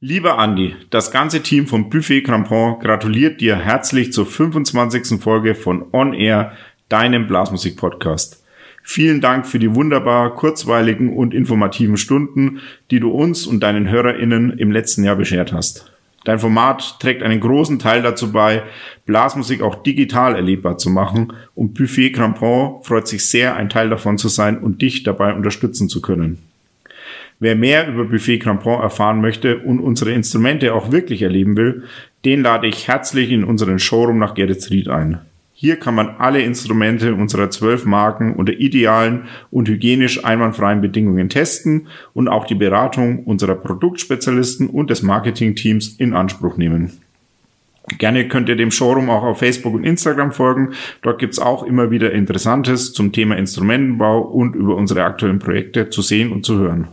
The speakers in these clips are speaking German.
Lieber Andi, das ganze Team vom Buffet Crampon gratuliert dir herzlich zur 25. Folge von On Air, deinem Blasmusik-Podcast. Vielen Dank für die wunderbar kurzweiligen und informativen Stunden, die du uns und deinen HörerInnen im letzten Jahr beschert hast. Dein Format trägt einen großen Teil dazu bei, Blasmusik auch digital erlebbar zu machen und Buffet Crampon freut sich sehr, ein Teil davon zu sein und dich dabei unterstützen zu können. Wer mehr über Buffet Crampon erfahren möchte und unsere Instrumente auch wirklich erleben will, den lade ich herzlich in unseren Showroom nach Geretsried ein. Hier kann man alle Instrumente unserer zwölf Marken unter idealen und hygienisch einwandfreien Bedingungen testen und auch die Beratung unserer Produktspezialisten und des Marketingteams in Anspruch nehmen. Gerne könnt ihr dem Showroom auch auf Facebook und Instagram folgen. Dort gibt's auch immer wieder Interessantes zum Thema Instrumentenbau und über unsere aktuellen Projekte zu sehen und zu hören.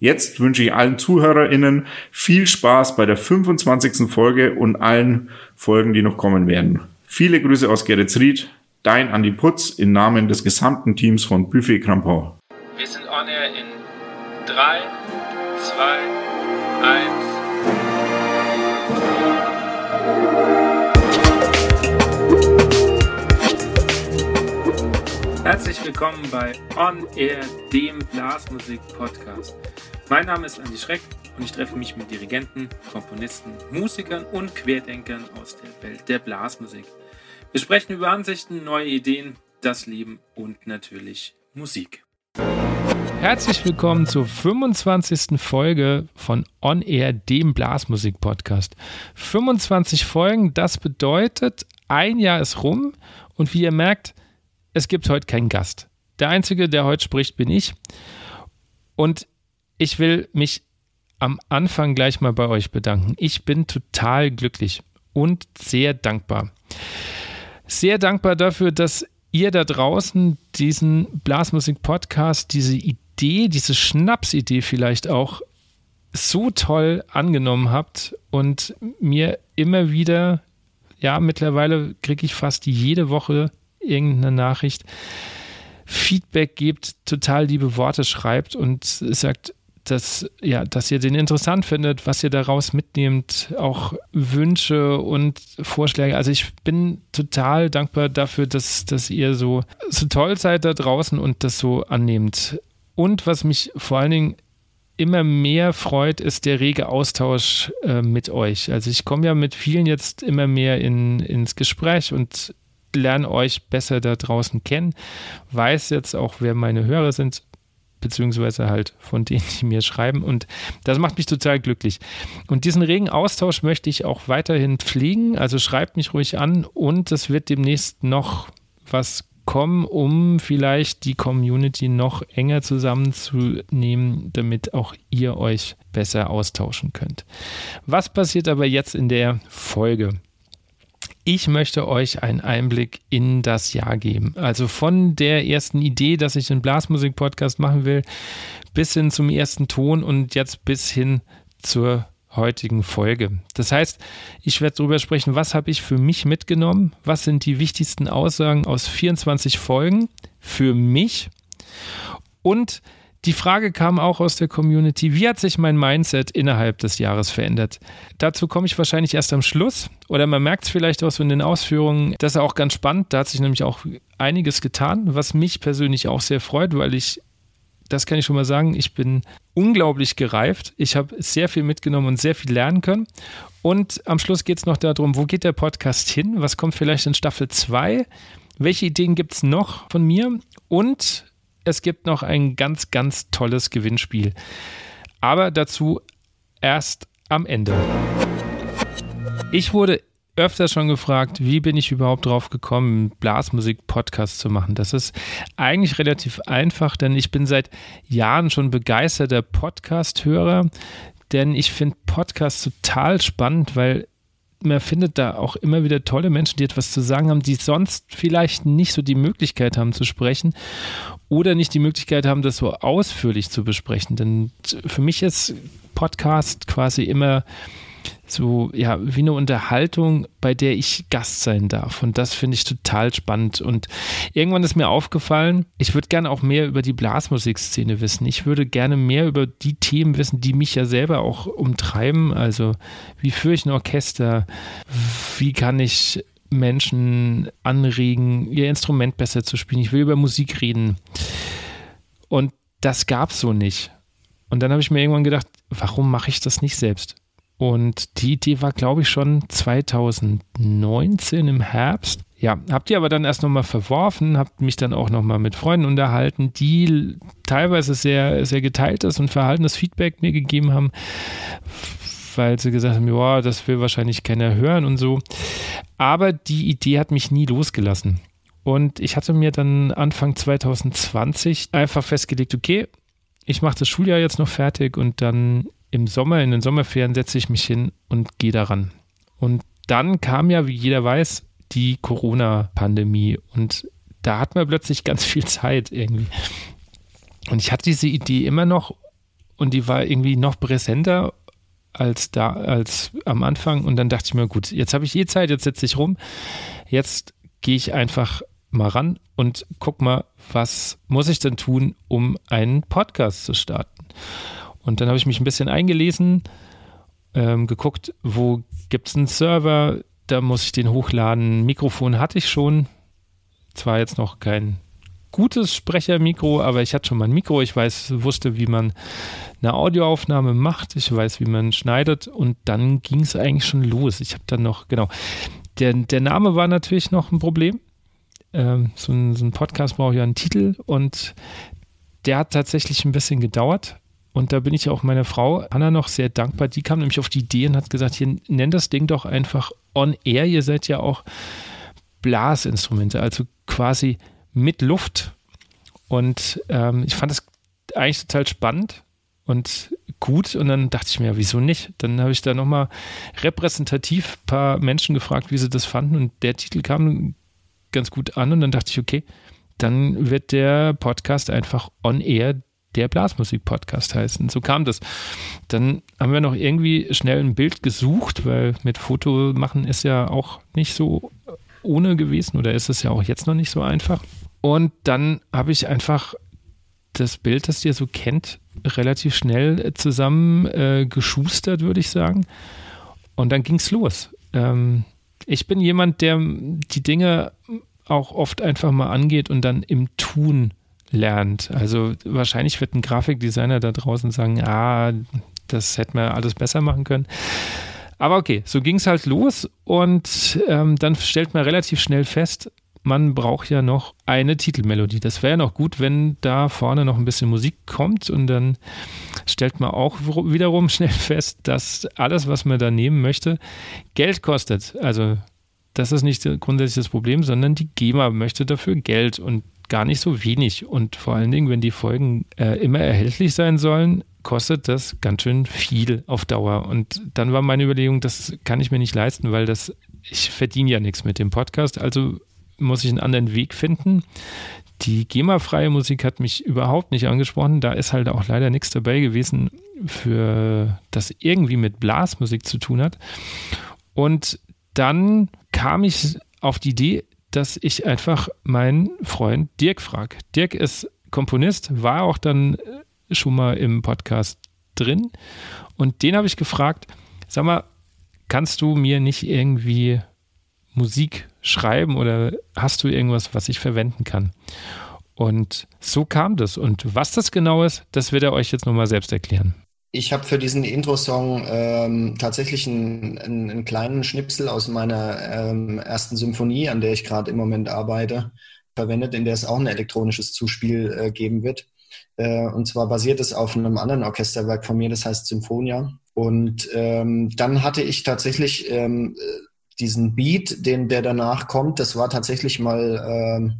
Jetzt wünsche ich allen ZuhörerInnen viel Spaß bei der 25. Folge und allen Folgen, die noch kommen werden. Viele Grüße aus Geretsried, dein Andi Putz im Namen des gesamten Teams von Buffet Crampon. Wir sind on air in 3, 2, 1. Herzlich willkommen bei On Air, dem Blasmusik-Podcast. Mein Name ist Andi Schreck und ich treffe mich mit Dirigenten, Komponisten, Musikern und Querdenkern aus der Welt der Blasmusik. Wir sprechen über Ansichten, neue Ideen, das Leben und natürlich Musik. Herzlich willkommen zur 25. Folge von On Air, dem Blasmusik-Podcast. 25 Folgen, das bedeutet, ein Jahr ist rum und wie ihr merkt, es gibt heute keinen Gast. Der Einzige, der heute spricht, bin ich. Und ich will mich am Anfang gleich mal bei euch bedanken. Ich bin total glücklich und sehr dankbar. Sehr dankbar dafür, dass ihr da draußen diesen Blasmusik-Podcast, diese Idee, diese Schnapsidee vielleicht auch so toll angenommen habt und mir immer wieder, ja, mittlerweile kriege ich fast jede Woche irgendeine Nachricht, Feedback gibt, total liebe Worte schreibt und sagt, dass, ja, dass ihr den interessant findet, was ihr daraus mitnehmt, auch Wünsche und Vorschläge. Also ich bin total dankbar dafür, dass, dass ihr so, so toll seid da draußen und das so annehmt. Und was mich vor allen Dingen immer mehr freut, ist der rege Austausch äh, mit euch. Also ich komme ja mit vielen jetzt immer mehr in, ins Gespräch und lerne euch besser da draußen kennen, weiß jetzt auch, wer meine Hörer sind, beziehungsweise halt von denen, die mir schreiben. Und das macht mich total glücklich. Und diesen regen Austausch möchte ich auch weiterhin pflegen. Also schreibt mich ruhig an und es wird demnächst noch was kommen, um vielleicht die Community noch enger zusammenzunehmen, damit auch ihr euch besser austauschen könnt. Was passiert aber jetzt in der Folge? Ich möchte euch einen Einblick in das Jahr geben. Also von der ersten Idee, dass ich einen Blasmusik-Podcast machen will, bis hin zum ersten Ton und jetzt bis hin zur heutigen Folge. Das heißt, ich werde darüber sprechen, was habe ich für mich mitgenommen, was sind die wichtigsten Aussagen aus 24 Folgen für mich und die Frage kam auch aus der Community, wie hat sich mein Mindset innerhalb des Jahres verändert? Dazu komme ich wahrscheinlich erst am Schluss. Oder man merkt es vielleicht auch so in den Ausführungen, das ist auch ganz spannend, da hat sich nämlich auch einiges getan, was mich persönlich auch sehr freut, weil ich, das kann ich schon mal sagen, ich bin unglaublich gereift, ich habe sehr viel mitgenommen und sehr viel lernen können. Und am Schluss geht es noch darum, wo geht der Podcast hin, was kommt vielleicht in Staffel 2, welche Ideen gibt es noch von mir? Und es gibt noch ein ganz, ganz tolles Gewinnspiel. Aber dazu erst am Ende. Ich wurde öfter schon gefragt, wie bin ich überhaupt drauf gekommen, Blasmusik-Podcast zu machen. Das ist eigentlich relativ einfach, denn ich bin seit Jahren schon begeisterter Podcast-Hörer, denn ich finde Podcasts total spannend, weil man findet da auch immer wieder tolle Menschen, die etwas zu sagen haben, die sonst vielleicht nicht so die Möglichkeit haben zu sprechen oder nicht die Möglichkeit haben, das so ausführlich zu besprechen. Denn für mich ist Podcast quasi immer so, ja, wie eine Unterhaltung, bei der ich Gast sein darf. Und das finde ich total spannend. Und irgendwann ist mir aufgefallen, ich würde gerne auch mehr über die Blasmusikszene wissen. Ich würde gerne mehr über die Themen wissen, die mich ja selber auch umtreiben. Also, wie führe ich ein Orchester? Wie kann ich Menschen anregen, ihr Instrument besser zu spielen? Ich will über Musik reden. Und das gab es so nicht. Und dann habe ich mir irgendwann gedacht, warum mache ich das nicht selbst? Und die Idee war, glaube ich, schon 2019 im Herbst. Ja, habt ihr aber dann erst nochmal verworfen, habt mich dann auch nochmal mit Freunden unterhalten, die teilweise sehr, sehr geteiltes und verhaltenes Feedback mir gegeben haben, weil sie gesagt haben, ja, das will wahrscheinlich keiner hören und so. Aber die Idee hat mich nie losgelassen. Und ich hatte mir dann Anfang 2020 einfach festgelegt, okay, ich mache das Schuljahr jetzt noch fertig und dann im Sommer, in den Sommerferien setze ich mich hin und gehe daran. Und dann kam ja, wie jeder weiß, die Corona-Pandemie und da hat man plötzlich ganz viel Zeit irgendwie. Und ich hatte diese Idee immer noch und die war irgendwie noch präsenter als da, als am Anfang. Und dann dachte ich mir, gut, jetzt habe ich eh Zeit, jetzt setze ich rum. Jetzt gehe ich einfach mal ran und guck mal, was muss ich denn tun, um einen Podcast zu starten. Und dann habe ich mich ein bisschen eingelesen, ähm, geguckt, wo gibt es einen Server, da muss ich den hochladen. Mikrofon hatte ich schon. Zwar jetzt noch kein gutes Sprechermikro, aber ich hatte schon mal ein Mikro. Ich weiß, wusste, wie man eine Audioaufnahme macht. Ich weiß, wie man schneidet. Und dann ging es eigentlich schon los. Ich habe dann noch, genau. Der, der Name war natürlich noch ein Problem. Ähm, so, ein, so ein Podcast braucht ja einen Titel und der hat tatsächlich ein bisschen gedauert. Und da bin ich auch meiner Frau Anna noch sehr dankbar. Die kam nämlich auf die Idee und hat gesagt: Hier, nenn das Ding doch einfach on air. Ihr seid ja auch Blasinstrumente, also quasi mit Luft. Und ähm, ich fand das eigentlich total spannend und gut. Und dann dachte ich mir, wieso nicht? Dann habe ich da nochmal repräsentativ ein paar Menschen gefragt, wie sie das fanden. Und der Titel kam ganz gut an. Und dann dachte ich, okay, dann wird der Podcast einfach on air der Blasmusik-Podcast heißen. So kam das. Dann haben wir noch irgendwie schnell ein Bild gesucht, weil mit Foto machen ist ja auch nicht so ohne gewesen oder ist es ja auch jetzt noch nicht so einfach. Und dann habe ich einfach das Bild, das ihr so kennt, relativ schnell zusammen äh, geschustert, würde ich sagen. Und dann ging es los. Ähm, ich bin jemand, der die Dinge auch oft einfach mal angeht und dann im Tun lernt. Also wahrscheinlich wird ein Grafikdesigner da draußen sagen, ah, das hätten wir alles besser machen können. Aber okay, so ging es halt los und ähm, dann stellt man relativ schnell fest, man braucht ja noch eine Titelmelodie. Das wäre ja noch gut, wenn da vorne noch ein bisschen Musik kommt und dann stellt man auch wiederum schnell fest, dass alles, was man da nehmen möchte, Geld kostet. Also das ist nicht grundsätzlich das Problem, sondern die GEMA möchte dafür Geld und gar nicht so wenig. Und vor allen Dingen, wenn die Folgen äh, immer erhältlich sein sollen, kostet das ganz schön viel auf Dauer. Und dann war meine Überlegung, das kann ich mir nicht leisten, weil das, ich verdiene ja nichts mit dem Podcast. Also muss ich einen anderen Weg finden. Die GEMA-freie Musik hat mich überhaupt nicht angesprochen. Da ist halt auch leider nichts dabei gewesen, für das irgendwie mit Blasmusik zu tun hat. Und dann kam ich auf die Idee, dass ich einfach meinen Freund Dirk frage. Dirk ist Komponist, war auch dann äh, schon mal im Podcast drin. Und den habe ich gefragt, sag mal, kannst du mir nicht irgendwie Musik schreiben oder hast du irgendwas, was ich verwenden kann? Und so kam das. Und was das genau ist, das wird er euch jetzt nochmal selbst erklären. Ich habe für diesen Intro-Song ähm, tatsächlich einen, einen, einen, kleinen Schnipsel aus meiner ähm, ersten Symphonie, an der ich gerade im Moment arbeite, verwendet, in der es auch ein elektronisches Zuspiel äh, geben wird. Äh, und zwar basiert es auf einem anderen Orchesterwerk von mir, das heißt Symphonia. Und ähm, dann hatte ich tatsächlich ähm, diesen Beat, den der danach kommt, das war tatsächlich mal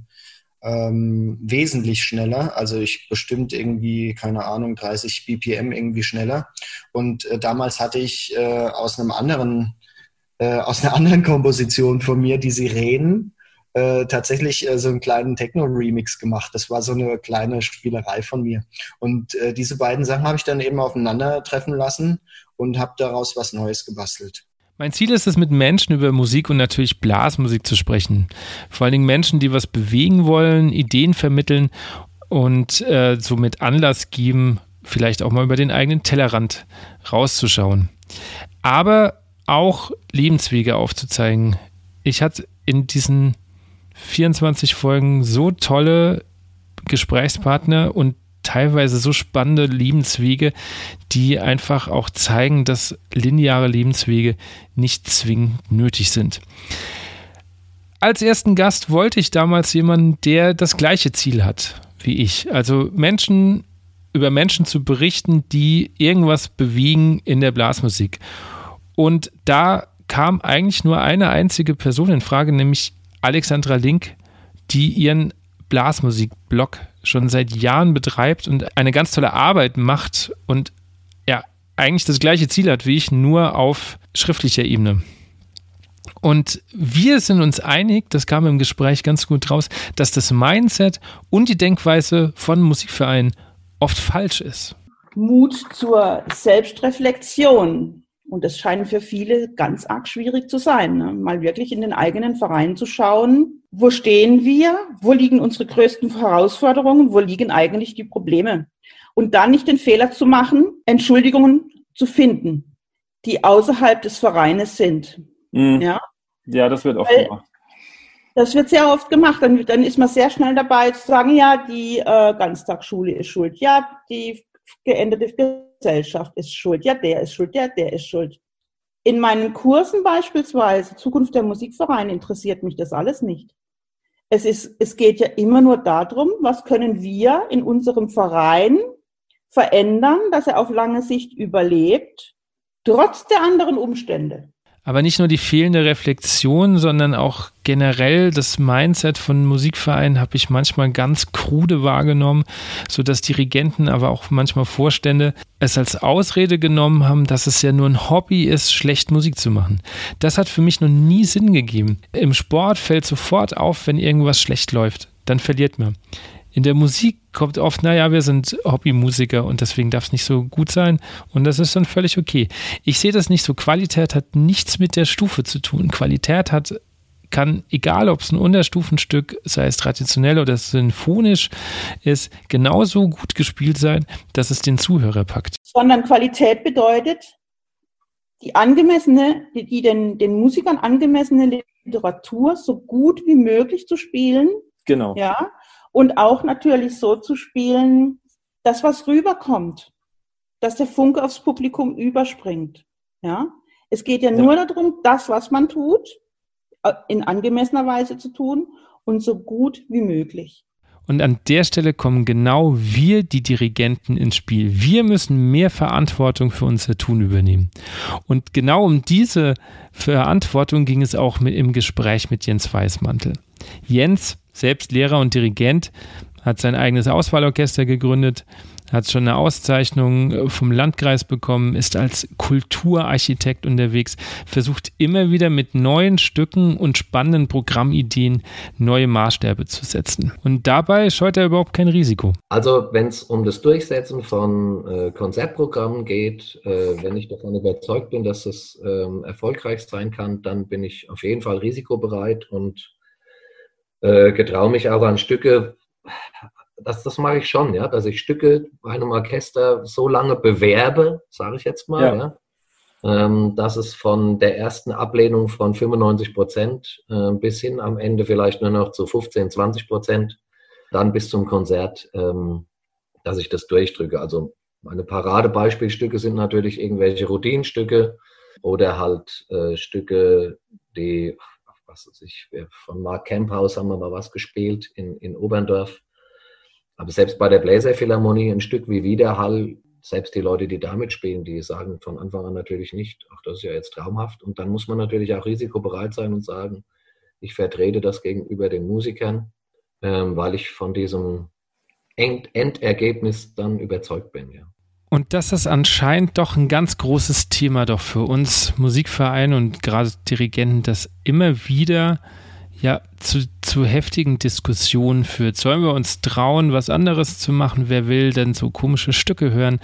ähm, wesentlich schneller. Also ich bestimmt irgendwie, keine Ahnung, 30 BPM irgendwie schneller. Und äh, damals hatte ich äh, aus einem anderen, äh, aus einer anderen Komposition von mir die Sirenen äh, tatsächlich äh, so einen kleinen Techno-Remix gemacht. Das war so eine kleine Spielerei von mir. Und äh, diese beiden Sachen habe ich dann eben aufeinandertreffen lassen und habe daraus was Neues gebastelt. Mein Ziel ist es, mit Menschen über Musik und natürlich Blasmusik zu sprechen. Vor allen Dingen Menschen, die was bewegen wollen, Ideen vermitteln und äh, somit Anlass geben, vielleicht auch mal über den eigenen Tellerrand rauszuschauen. Aber auch Lebenswege aufzuzeigen. Ich hatte in diesen 24 Folgen so tolle Gesprächspartner und teilweise so spannende Lebenswege, die einfach auch zeigen, dass lineare Lebenswege nicht zwingend nötig sind. Als ersten Gast wollte ich damals jemanden, der das gleiche Ziel hat wie ich. Also Menschen über Menschen zu berichten, die irgendwas bewegen in der Blasmusik. Und da kam eigentlich nur eine einzige Person in Frage, nämlich Alexandra Link, die ihren Blasmusik-Blog schon seit Jahren betreibt und eine ganz tolle Arbeit macht und ja, eigentlich das gleiche Ziel hat wie ich, nur auf schriftlicher Ebene. Und wir sind uns einig, das kam im Gespräch ganz gut raus, dass das Mindset und die Denkweise von Musikvereinen oft falsch ist. Mut zur Selbstreflexion. Und das scheint für viele ganz arg schwierig zu sein, ne? mal wirklich in den eigenen Verein zu schauen, wo stehen wir, wo liegen unsere größten Herausforderungen, wo liegen eigentlich die Probleme. Und dann nicht den Fehler zu machen, Entschuldigungen zu finden, die außerhalb des Vereines sind. Mhm. Ja? ja, das wird oft Weil, gemacht. Das wird sehr oft gemacht. Dann, dann ist man sehr schnell dabei zu sagen, ja, die äh, Ganztagsschule ist schuld. Ja, die geänderte Gesellschaft ist schuld. Ja, der ist schuld. Ja, der ist schuld. In meinen Kursen beispielsweise, Zukunft der Musikvereine, interessiert mich das alles nicht. Es, ist, es geht ja immer nur darum, was können wir in unserem Verein verändern, dass er auf lange Sicht überlebt, trotz der anderen Umstände. Aber nicht nur die fehlende Reflexion, sondern auch generell das Mindset von Musikvereinen habe ich manchmal ganz krude wahrgenommen, sodass Dirigenten, aber auch manchmal Vorstände es als Ausrede genommen haben, dass es ja nur ein Hobby ist, schlecht Musik zu machen. Das hat für mich noch nie Sinn gegeben. Im Sport fällt sofort auf, wenn irgendwas schlecht läuft. Dann verliert man. In der Musik kommt oft, naja, wir sind Hobbymusiker und deswegen darf es nicht so gut sein und das ist dann völlig okay. Ich sehe das nicht so. Qualität hat nichts mit der Stufe zu tun. Qualität hat kann, egal ob es ein Unterstufenstück, sei es traditionell oder sinfonisch ist, genauso gut gespielt sein, dass es den Zuhörer packt. Sondern Qualität bedeutet, die angemessene, die, die den, den Musikern angemessene Literatur so gut wie möglich zu spielen. Genau. Ja und auch natürlich so zu spielen, dass was rüberkommt, dass der Funke aufs Publikum überspringt. Ja, es geht ja, ja. nur darum, das, was man tut, äh, in angemessener Weise zu tun und so gut wie möglich. Und an der Stelle kommen genau wir, die Dirigenten, ins Spiel. Wir müssen mehr Verantwortung für unser Tun übernehmen. Und genau um diese Verantwortung ging es auch mit, im Gespräch mit Jens Weißmantel. Jens selbst Lehrer und Dirigent, hat sein eigenes Auswahlorchester gegründet, hat schon eine Auszeichnung äh, vom Landkreis bekommen, ist als Kulturarchitekt unterwegs, versucht immer wieder mit neuen Stücken und spannenden Programmideen neue Maßstäbe zu setzen. Und dabei scheut er überhaupt kein Risiko. Also wenn es um das Durchsetzen von äh, Konzertprogrammen geht, äh, wenn ich davon überzeugt bin, dass es äh, erfolgreich sein kann, dann bin ich auf jeden Fall risikobereit und äh, getraue mich auch an Stücke, das, das mache ich schon, ja, dass ich Stücke bei einem Orchester so lange bewerbe, sage ich jetzt mal, ja. ja ähm, dass es von der ersten Ablehnung von 95 Prozent äh, bis hin am Ende vielleicht nur noch zu 15, 20 Prozent, dann bis zum Konzert, ähm, dass ich das durchdrücke. Also meine Paradebeispielstücke sind natürlich irgendwelche Routinenstücke oder halt äh, Stücke, die was weiß ich, von Mark Camphaus haben wir mal was gespielt in, in Oberndorf. Aber selbst bei der Bläserphilharmonie ein Stück wie Widerhall, selbst die Leute, die damit spielen, die sagen von Anfang an natürlich nicht, ach, das ist ja jetzt traumhaft. Und dann muss man natürlich auch risikobereit sein und sagen, ich vertrete das gegenüber den Musikern, ähm, weil ich von diesem Endergebnis dann überzeugt bin, ja. Und das ist anscheinend doch ein ganz großes Thema doch für uns Musikvereine und gerade Dirigenten, das immer wieder ja zu, zu heftigen Diskussionen führt. Sollen wir uns trauen, was anderes zu machen? Wer will denn so komische Stücke hören?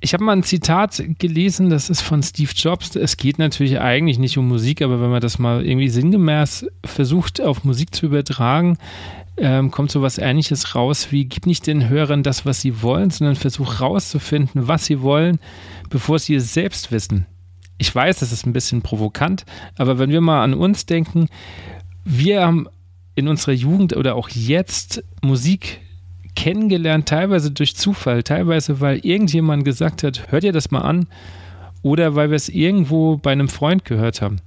ich habe mal ein Zitat gelesen, das ist von Steve Jobs. Es geht natürlich eigentlich nicht um Musik, aber wenn man das mal irgendwie sinngemäß versucht, auf Musik zu übertragen, ähm, kommt so was Ähnliches raus wie: Gib nicht den Hörern das, was sie wollen, sondern versuch rauszufinden, was sie wollen, bevor sie es selbst wissen. Ich weiß, das ist ein bisschen provokant, aber wenn wir mal an uns denken, wir haben in unserer Jugend oder auch jetzt Musik kennengelernt, teilweise durch Zufall, teilweise weil irgendjemand gesagt hat, hört ihr das mal an, oder weil wir es irgendwo bei einem Freund gehört haben.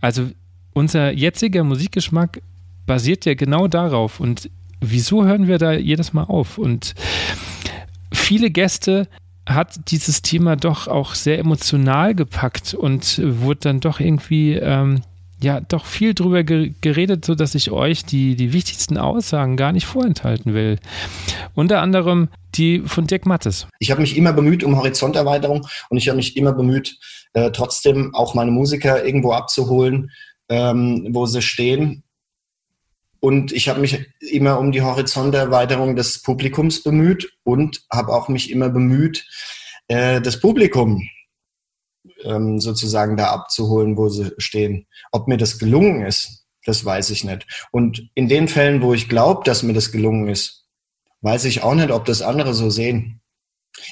Also unser jetziger Musikgeschmack basiert ja genau darauf. Und wieso hören wir da jedes Mal auf? Und viele Gäste hat dieses Thema doch auch sehr emotional gepackt und wurde dann doch irgendwie ähm, ja doch viel drüber geredet, so dass ich euch die, die wichtigsten Aussagen gar nicht vorenthalten will. Unter anderem die von Dirk Mattes. Ich habe mich immer bemüht um Horizonterweiterung und ich habe mich immer bemüht, äh, trotzdem auch meine Musiker irgendwo abzuholen, ähm, wo sie stehen. Und ich habe mich immer um die Horizonterweiterung des Publikums bemüht und habe auch mich immer bemüht, äh, das Publikum ähm, sozusagen da abzuholen, wo sie stehen. Ob mir das gelungen ist, das weiß ich nicht. Und in den Fällen, wo ich glaube, dass mir das gelungen ist, weiß ich auch nicht, ob das andere so sehen.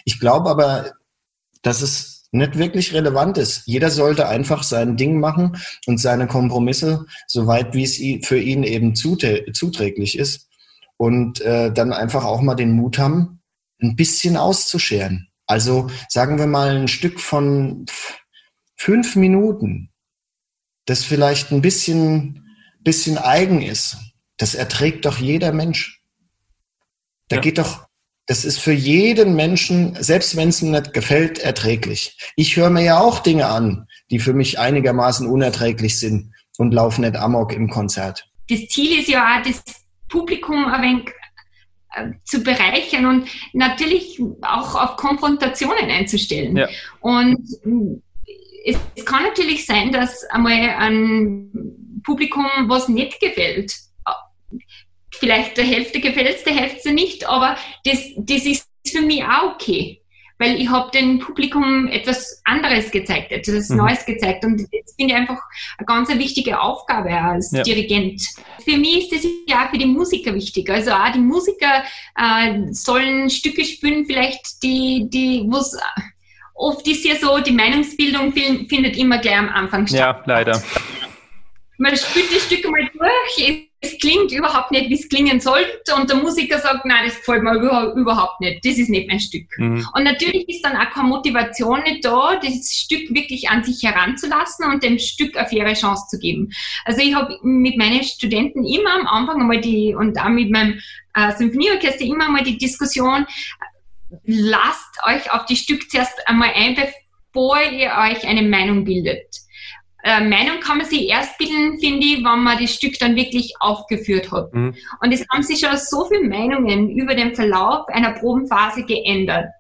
Ich glaube aber, dass es nicht wirklich relevant ist. Jeder sollte einfach sein Ding machen und seine Kompromisse, soweit wie es für ihn eben zuträglich ist. Und äh, dann einfach auch mal den Mut haben, ein bisschen auszuscheren. Also sagen wir mal ein Stück von fünf Minuten, das vielleicht ein bisschen, bisschen eigen ist, das erträgt doch jeder Mensch. Da ja. geht doch, das ist für jeden Menschen, selbst wenn es ihm nicht gefällt, erträglich. Ich höre mir ja auch Dinge an, die für mich einigermaßen unerträglich sind und laufe nicht amok im Konzert. Das Ziel ist ja auch, das Publikum ein wenig äh, zu bereichern und natürlich auch auf Konfrontationen einzustellen. Ja. Und es, es, kann natürlich sein, dass einmal ein Publikum was nicht gefällt. Vielleicht der Hälfte gefällt es, der Hälfte nicht, aber das, das ist für mich auch okay weil ich habe dem Publikum etwas anderes gezeigt, etwas mhm. Neues gezeigt und das finde ich einfach eine ganz wichtige Aufgabe als ja. Dirigent. Für mich ist das ja auch für die Musiker wichtig. Also auch die Musiker äh, sollen Stücke spielen, vielleicht die, die, wo oft ist ja so, die Meinungsbildung findet immer gleich am Anfang statt. Ja, leider. Man spielt die Stücke mal durch, es klingt überhaupt nicht, wie es klingen sollte und der Musiker sagt, nein, das gefällt mir überhaupt nicht, das ist nicht mein Stück. Mhm. Und natürlich ist dann auch keine Motivation nicht da, das Stück wirklich an sich heranzulassen und dem Stück eine faire Chance zu geben. Also ich habe mit meinen Studenten immer am Anfang einmal die, und auch mit meinem äh, Symphonieorchester immer einmal die Diskussion, lasst euch auf die Stück zuerst einmal ein, bevor ihr euch eine Meinung bildet. Äh, Meinung kann man sich erst bilden, finde ich, wenn man das Stück dann wirklich aufgeführt hat. Mhm. Und es haben sich schon so viele Meinungen über den Verlauf einer Probenphase geändert.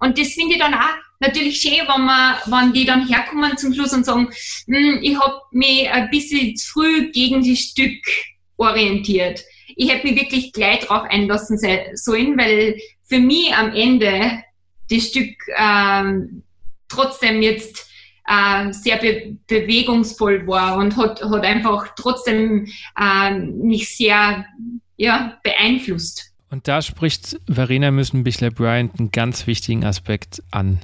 Und das finde ich dann auch natürlich schön, wenn, man, wenn die dann herkommen zum Schluss und sagen, hm, ich habe mich ein bisschen zu früh gegen das Stück orientiert. Ich hätte mich wirklich gleich darauf einlassen sollen, weil für mich am Ende das Stück ähm, trotzdem jetzt äh, sehr be bewegungsvoll war und hat, hat einfach trotzdem äh, mich sehr ja, beeinflusst. Und da spricht Verena Müssen-Bichler-Bryant einen ganz wichtigen Aspekt an.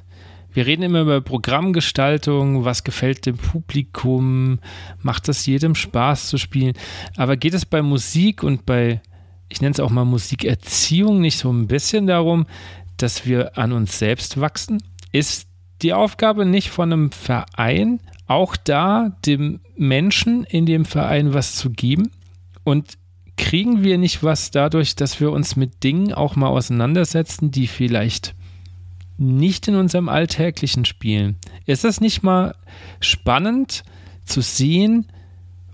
Wir reden immer über Programmgestaltung, was gefällt dem Publikum, macht es jedem Spaß zu spielen. Aber geht es bei Musik und bei, ich nenne es auch mal Musikerziehung, nicht so ein bisschen darum, dass wir an uns selbst wachsen? Ist die Aufgabe nicht von einem Verein, auch da dem Menschen in dem Verein was zu geben? Und kriegen wir nicht was dadurch, dass wir uns mit Dingen auch mal auseinandersetzen, die vielleicht nicht in unserem alltäglichen spielen? Ist das nicht mal spannend zu sehen,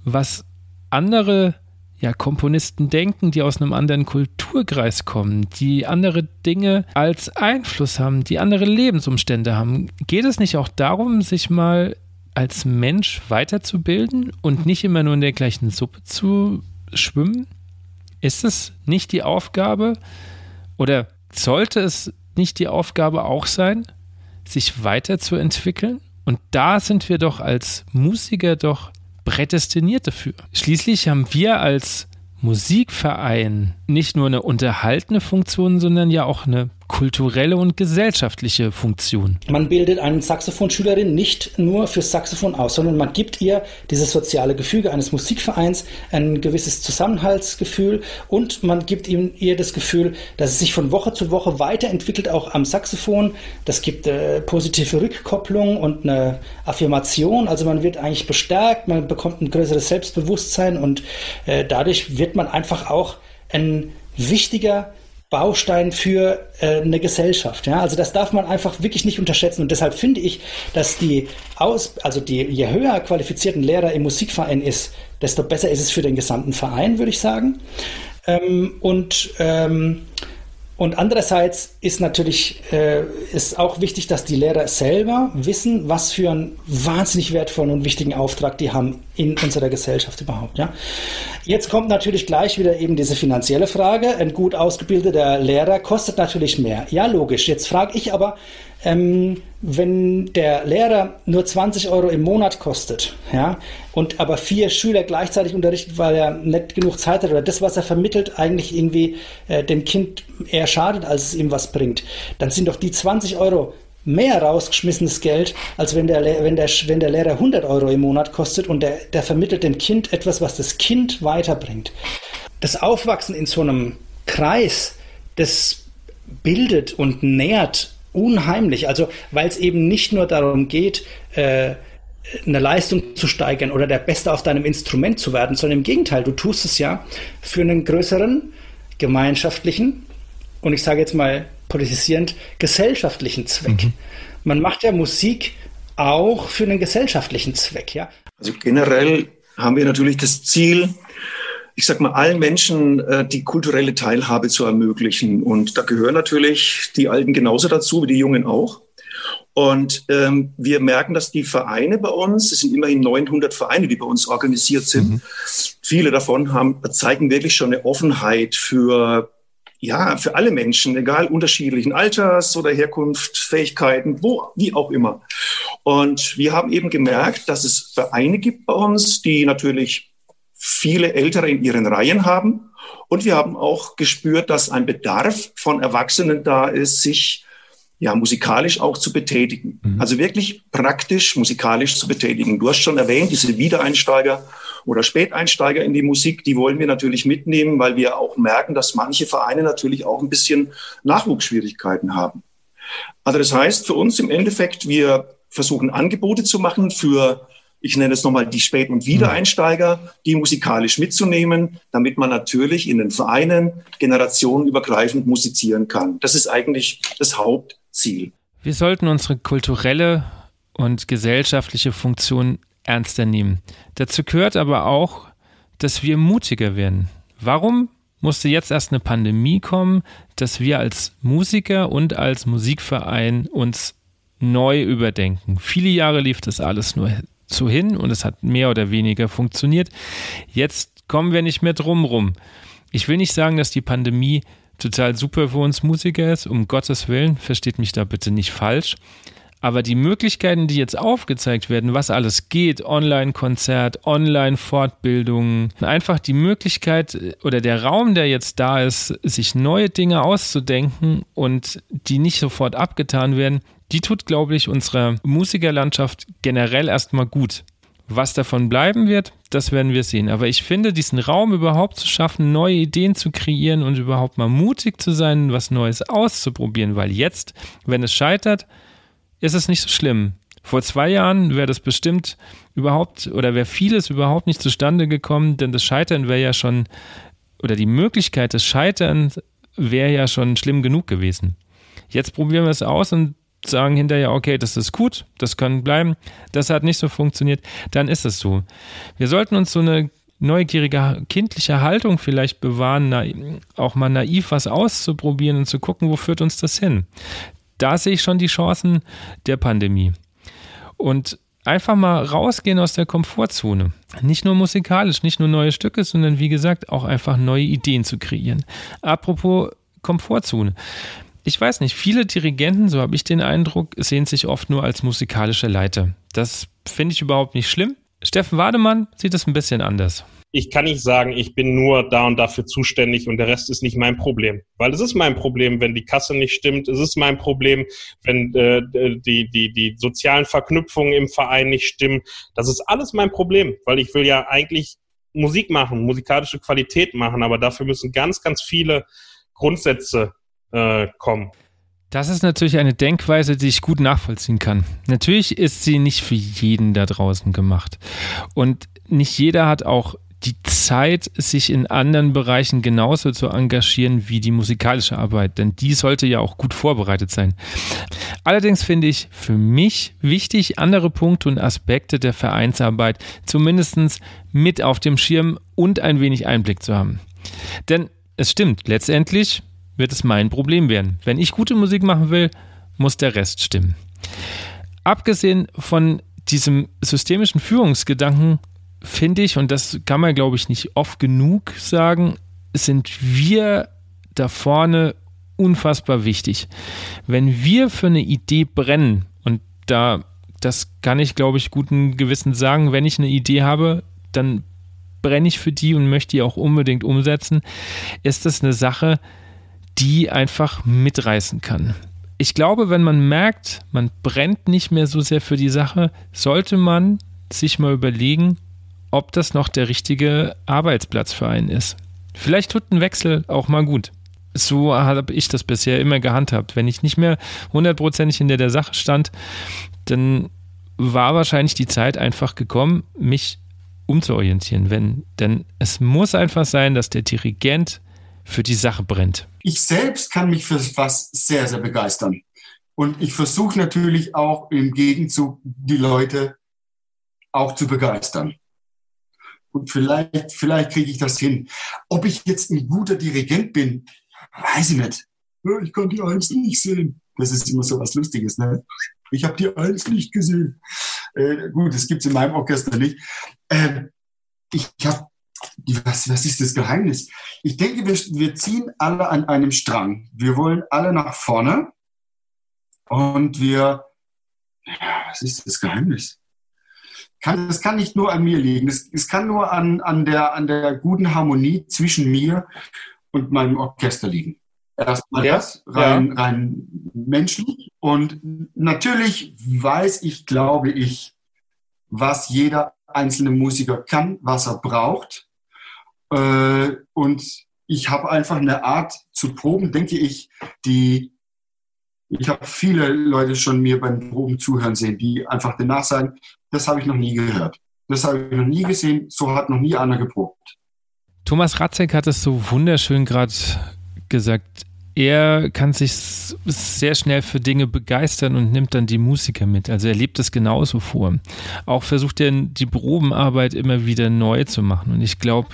was andere ja, Komponisten denken, die aus einem anderen Kulturkreis kommen, die andere Dinge als Einfluss haben, die andere Lebensumstände haben. Geht es nicht auch darum, sich mal als Mensch weiterzubilden und nicht immer nur in der gleichen Suppe zu schwimmen? Ist es nicht die Aufgabe oder sollte es nicht die Aufgabe auch sein, sich weiterzuentwickeln. Und da sind wir doch als Musiker doch prädestiniert dafür. Schließlich haben wir als Musikverein nicht nur eine unterhaltende Funktion, sondern ja auch eine kulturelle und gesellschaftliche Funktion. Man bildet eine Saxophonschülerin nicht nur fürs Saxophon aus, sondern man gibt ihr dieses soziale Gefüge eines Musikvereins, ein gewisses Zusammenhaltsgefühl und man gibt ihm, ihr das Gefühl, dass es sich von Woche zu Woche weiterentwickelt, auch am Saxophon. Das gibt äh, positive Rückkopplung und eine Affirmation. Also man wird eigentlich bestärkt, man bekommt ein größeres Selbstbewusstsein und äh, dadurch wird man einfach auch ein wichtiger Baustein für äh, eine Gesellschaft. Ja? Also das darf man einfach wirklich nicht unterschätzen. Und deshalb finde ich, dass die Aus, also die, je höher qualifizierten Lehrer im Musikverein ist, desto besser ist es für den gesamten Verein, würde ich sagen. Ähm, und ähm, und andererseits ist natürlich äh, ist auch wichtig, dass die Lehrer selber wissen, was für einen wahnsinnig wertvollen und wichtigen Auftrag die haben in unserer Gesellschaft überhaupt. Ja? Jetzt kommt natürlich gleich wieder eben diese finanzielle Frage. Ein gut ausgebildeter Lehrer kostet natürlich mehr. Ja, logisch. Jetzt frage ich aber, ähm, wenn der Lehrer nur 20 Euro im Monat kostet, ja, und aber vier Schüler gleichzeitig unterrichtet, weil er nicht genug Zeit hat oder das, was er vermittelt, eigentlich irgendwie äh, dem Kind eher schadet, als es ihm was bringt, dann sind doch die 20 Euro mehr rausgeschmissenes Geld, als wenn der, wenn der, wenn der Lehrer 100 Euro im Monat kostet und der, der vermittelt dem Kind etwas, was das Kind weiterbringt. Das Aufwachsen in so einem Kreis, das bildet und nährt unheimlich. Also, weil es eben nicht nur darum geht, äh, eine Leistung zu steigern oder der Beste auf deinem Instrument zu werden, sondern im Gegenteil, du tust es ja für einen größeren gemeinschaftlichen und ich sage jetzt mal politisierend gesellschaftlichen Zweck. Mhm. Man macht ja Musik auch für einen gesellschaftlichen Zweck, ja. Also generell haben wir natürlich das Ziel, ich sag mal, allen Menschen äh, die kulturelle Teilhabe zu ermöglichen. Und da gehören natürlich die Alten genauso dazu wie die Jungen auch. Und ähm, wir merken, dass die Vereine bei uns, es sind immerhin 900 Vereine, die bei uns organisiert sind, mhm. viele davon haben, zeigen wirklich schon eine Offenheit für ja, für alle Menschen, egal unterschiedlichen Alters oder Herkunft, Fähigkeiten, wo, wie auch immer. Und wir haben eben gemerkt, dass es Vereine gibt bei uns, die natürlich viele Ältere in ihren Reihen haben. Und wir haben auch gespürt, dass ein Bedarf von Erwachsenen da ist, sich ja musikalisch auch zu betätigen. Mhm. Also wirklich praktisch musikalisch zu betätigen. Du hast schon erwähnt, diese Wiedereinsteiger oder Späteinsteiger in die Musik, die wollen wir natürlich mitnehmen, weil wir auch merken, dass manche Vereine natürlich auch ein bisschen Nachwuchsschwierigkeiten haben. Also das heißt für uns im Endeffekt, wir versuchen Angebote zu machen für ich nenne es nochmal die Spät- und Wiedereinsteiger, die musikalisch mitzunehmen, damit man natürlich in den Vereinen generationenübergreifend musizieren kann. Das ist eigentlich das Hauptziel. Wir sollten unsere kulturelle und gesellschaftliche Funktion ernster nehmen. Dazu gehört aber auch, dass wir mutiger werden. Warum musste jetzt erst eine Pandemie kommen, dass wir als Musiker und als Musikverein uns neu überdenken? Viele Jahre lief das alles nur so hin und es hat mehr oder weniger funktioniert. Jetzt kommen wir nicht mehr drum rum. Ich will nicht sagen, dass die Pandemie total super für uns Musiker ist, um Gottes Willen, versteht mich da bitte nicht falsch. Aber die Möglichkeiten, die jetzt aufgezeigt werden, was alles geht, Online-Konzert, Online-Fortbildungen, einfach die Möglichkeit oder der Raum, der jetzt da ist, sich neue Dinge auszudenken und die nicht sofort abgetan werden, die tut, glaube ich, unserer Musikerlandschaft generell erstmal gut. Was davon bleiben wird, das werden wir sehen. Aber ich finde, diesen Raum überhaupt zu schaffen, neue Ideen zu kreieren und überhaupt mal mutig zu sein, was Neues auszuprobieren, weil jetzt, wenn es scheitert, ist es nicht so schlimm. Vor zwei Jahren wäre das bestimmt überhaupt oder wäre vieles überhaupt nicht zustande gekommen, denn das Scheitern wäre ja schon, oder die Möglichkeit des Scheiterns wäre ja schon schlimm genug gewesen. Jetzt probieren wir es aus und sagen hinterher, okay, das ist gut, das kann bleiben, das hat nicht so funktioniert, dann ist es so. Wir sollten uns so eine neugierige, kindliche Haltung vielleicht bewahren, auch mal naiv was auszuprobieren und zu gucken, wo führt uns das hin. Da sehe ich schon die Chancen der Pandemie. Und einfach mal rausgehen aus der Komfortzone. Nicht nur musikalisch, nicht nur neue Stücke, sondern wie gesagt auch einfach neue Ideen zu kreieren. Apropos Komfortzone ich weiß nicht, viele Dirigenten, so habe ich den Eindruck, sehen sich oft nur als musikalische Leiter. Das finde ich überhaupt nicht schlimm. Steffen Wademann sieht es ein bisschen anders ich kann nicht sagen, ich bin nur da und dafür zuständig und der Rest ist nicht mein Problem. Weil es ist mein Problem, wenn die Kasse nicht stimmt. Es ist mein Problem, wenn äh, die, die, die sozialen Verknüpfungen im Verein nicht stimmen. Das ist alles mein Problem, weil ich will ja eigentlich Musik machen, musikalische Qualität machen, aber dafür müssen ganz, ganz viele Grundsätze äh, kommen. Das ist natürlich eine Denkweise, die ich gut nachvollziehen kann. Natürlich ist sie nicht für jeden da draußen gemacht. Und nicht jeder hat auch die Zeit, sich in anderen Bereichen genauso zu engagieren wie die musikalische Arbeit, denn die sollte ja auch gut vorbereitet sein. Allerdings finde ich für mich wichtig, andere Punkte und Aspekte der Vereinsarbeit zumindest mit auf dem Schirm und ein wenig Einblick zu haben. Denn es stimmt, letztendlich wird es mein Problem werden. Wenn ich gute Musik machen will, muss der Rest stimmen. Abgesehen von diesem systemischen Führungsgedanken finde ich, und das kann man, glaube ich, nicht oft genug sagen, sind wir da vorne unfassbar wichtig. Wenn wir für eine Idee brennen, und da, das kann ich, glaube ich, guten Gewissens sagen, wenn ich eine Idee habe, dann brenne ich für die und möchte die auch unbedingt umsetzen, ist das eine Sache, einfach mitreißen kann. Ich glaube, wenn man merkt, man brennt nicht mehr so sehr für die Sache, sollte man sich mal überlegen, ob das noch der richtige Arbeitsplatz für einen ist. Vielleicht tut ein Wechsel auch mal gut. So habe ich das bisher immer gehandhabt. Wenn ich nicht mehr hundertprozentig hinter der Sache stand, dann war wahrscheinlich die Zeit einfach gekommen, mich umzuorientieren. Wenn, denn es muss einfach sein, dass der Dirigent für die Sache brennt. Ich selbst kann mich für was sehr, sehr begeistern. Und ich versuche natürlich auch im Gegenzug die Leute auch zu begeistern. Und vielleicht, vielleicht kriege ich das hin. Ob ich jetzt ein guter Dirigent bin, weiß ich nicht. Ich kann die Eins nicht sehen. Das ist immer so was Lustiges. Ne? Ich habe die Eins nicht gesehen. Äh, gut, das gibt es in meinem Orchester nicht. Äh, ich habe, was, was ist das Geheimnis? Ich denke, wir, wir ziehen alle an einem Strang. Wir wollen alle nach vorne und wir, ja, was ist das Geheimnis? kann, das kann nicht nur an mir liegen. Es, es kann nur an, an, der, an der guten Harmonie zwischen mir und meinem Orchester liegen. Erstmal ja, das, rein, ja. rein menschlich. Und natürlich weiß ich, glaube ich, was jeder einzelne Musiker kann, was er braucht. Äh, und ich habe einfach eine Art zu proben, denke ich, die ich habe viele Leute schon mir beim Proben zuhören sehen, die einfach danach sagen, das habe ich noch nie gehört. Das habe ich noch nie gesehen, so hat noch nie einer geprobt. Thomas Ratzek hat es so wunderschön gerade gesagt. Er kann sich sehr schnell für Dinge begeistern und nimmt dann die Musiker mit. Also er lebt es genauso vor. Auch versucht er die Probenarbeit immer wieder neu zu machen. Und ich glaube,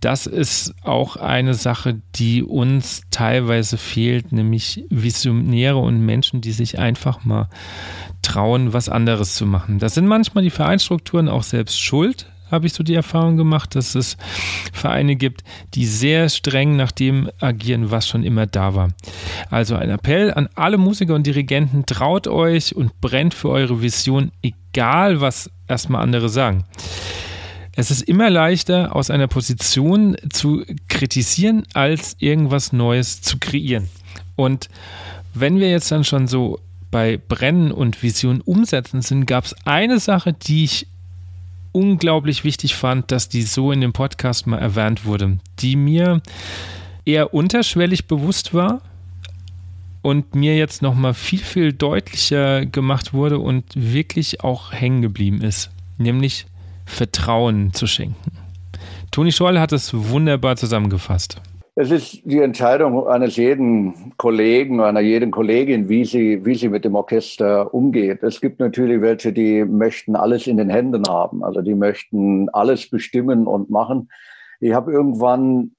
das ist auch eine Sache, die uns teilweise fehlt, nämlich Visionäre und Menschen, die sich einfach mal trauen, was anderes zu machen. Das sind manchmal die Vereinsstrukturen auch selbst schuld, habe ich so die Erfahrung gemacht, dass es Vereine gibt, die sehr streng nach dem agieren, was schon immer da war. Also ein Appell an alle Musiker und Dirigenten, traut euch und brennt für eure Vision, egal was erstmal andere sagen. Es ist immer leichter, aus einer Position zu kritisieren, als irgendwas Neues zu kreieren. Und wenn wir jetzt dann schon so bei Brennen und Vision umsetzen sind, gab es eine Sache, die ich unglaublich wichtig fand, dass die so in dem Podcast mal erwähnt wurde, die mir eher unterschwellig bewusst war und mir jetzt noch mal viel viel deutlicher gemacht wurde und wirklich auch hängen geblieben ist, nämlich Vertrauen zu schenken. Toni Scholl hat es wunderbar zusammengefasst. Es ist die Entscheidung eines jeden Kollegen, einer jeden Kollegin, wie sie, wie sie mit dem Orchester umgeht. Es gibt natürlich welche, die möchten alles in den Händen haben. Also die möchten alles bestimmen und machen. Ich habe irgendwann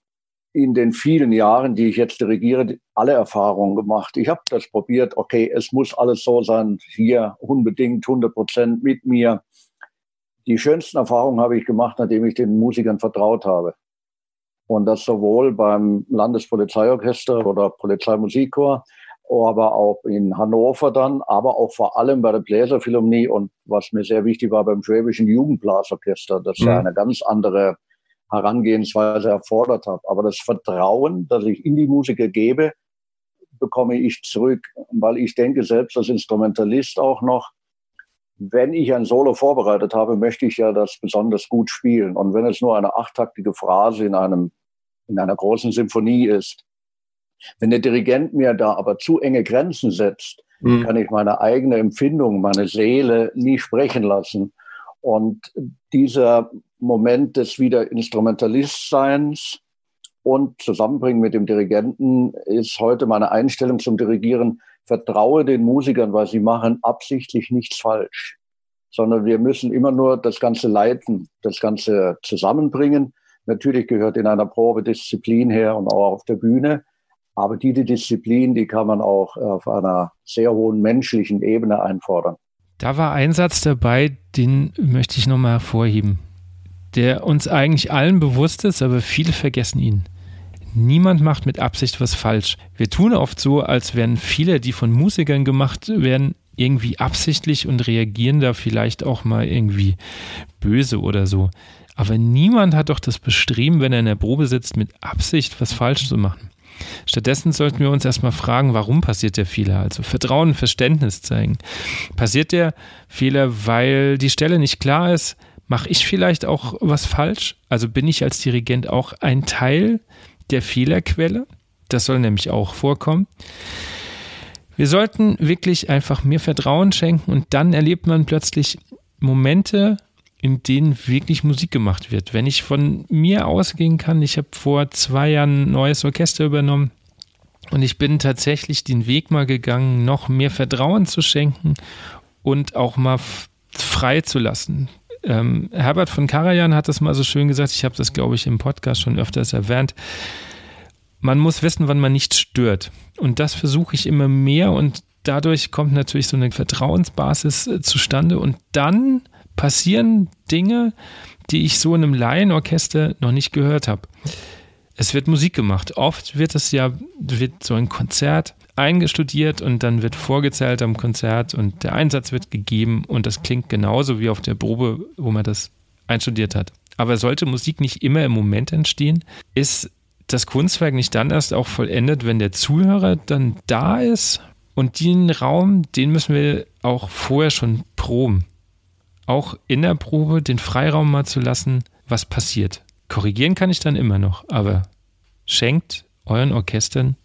in den vielen Jahren, die ich jetzt dirigiere, alle Erfahrungen gemacht. Ich habe das probiert. Okay, es muss alles so sein. Hier unbedingt 100 Prozent mit mir. Die schönsten Erfahrungen habe ich gemacht, nachdem ich den Musikern vertraut habe. Und das sowohl beim Landespolizeiorchester oder Polizeimusikchor aber auch in Hannover dann, aber auch vor allem bei der Bläserphilharmonie und was mir sehr wichtig war beim Schwäbischen Jugendblasorchester, das mhm. ja eine ganz andere Herangehensweise erfordert hat. Aber das Vertrauen, das ich in die Musiker gebe, bekomme ich zurück, weil ich denke selbst als Instrumentalist auch noch, wenn ich ein Solo vorbereitet habe, möchte ich ja das besonders gut spielen. Und wenn es nur eine achttaktige Phrase in einem, in einer großen Symphonie ist, wenn der Dirigent mir da aber zu enge Grenzen setzt, mhm. kann ich meine eigene Empfindung, meine Seele nie sprechen lassen. Und dieser Moment des wieder Instrumentalistseins und Zusammenbringen mit dem Dirigenten ist heute meine Einstellung zum Dirigieren. Vertraue den Musikern, weil sie machen absichtlich nichts falsch, sondern wir müssen immer nur das Ganze leiten, das Ganze zusammenbringen. Natürlich gehört in einer Probe Disziplin her und auch auf der Bühne. Aber diese Disziplin, die kann man auch auf einer sehr hohen menschlichen Ebene einfordern. Da war ein Satz dabei, den möchte ich nochmal hervorheben, der uns eigentlich allen bewusst ist, aber viele vergessen ihn. Niemand macht mit Absicht was falsch. Wir tun oft so, als wären viele, die von Musikern gemacht werden, irgendwie absichtlich und reagieren da vielleicht auch mal irgendwie böse oder so. Aber niemand hat doch das Bestreben, wenn er in der Probe sitzt, mit Absicht was falsch zu machen. Stattdessen sollten wir uns erstmal fragen, warum passiert der Fehler? Also Vertrauen, Verständnis zeigen. Passiert der Fehler, weil die Stelle nicht klar ist? Mache ich vielleicht auch was falsch? Also bin ich als Dirigent auch ein Teil der Fehlerquelle? Das soll nämlich auch vorkommen. Wir sollten wirklich einfach mehr Vertrauen schenken und dann erlebt man plötzlich Momente, in denen wirklich Musik gemacht wird. Wenn ich von mir ausgehen kann, ich habe vor zwei Jahren ein neues Orchester übernommen und ich bin tatsächlich den Weg mal gegangen, noch mehr Vertrauen zu schenken und auch mal frei zu lassen. Ähm, Herbert von Karajan hat das mal so schön gesagt, ich habe das, glaube ich, im Podcast schon öfters erwähnt. Man muss wissen, wann man nicht stört. Und das versuche ich immer mehr und dadurch kommt natürlich so eine Vertrauensbasis äh, zustande und dann passieren Dinge, die ich so in einem Laienorchester noch nicht gehört habe. Es wird Musik gemacht. Oft wird es ja, wird so ein Konzert eingestudiert und dann wird vorgezählt am Konzert und der Einsatz wird gegeben und das klingt genauso wie auf der Probe, wo man das einstudiert hat. Aber sollte Musik nicht immer im Moment entstehen? Ist das Kunstwerk nicht dann erst auch vollendet, wenn der Zuhörer dann da ist? Und den Raum, den müssen wir auch vorher schon proben auch in der Probe den Freiraum mal zu lassen, was passiert. Korrigieren kann ich dann immer noch, aber schenkt euren Orchestern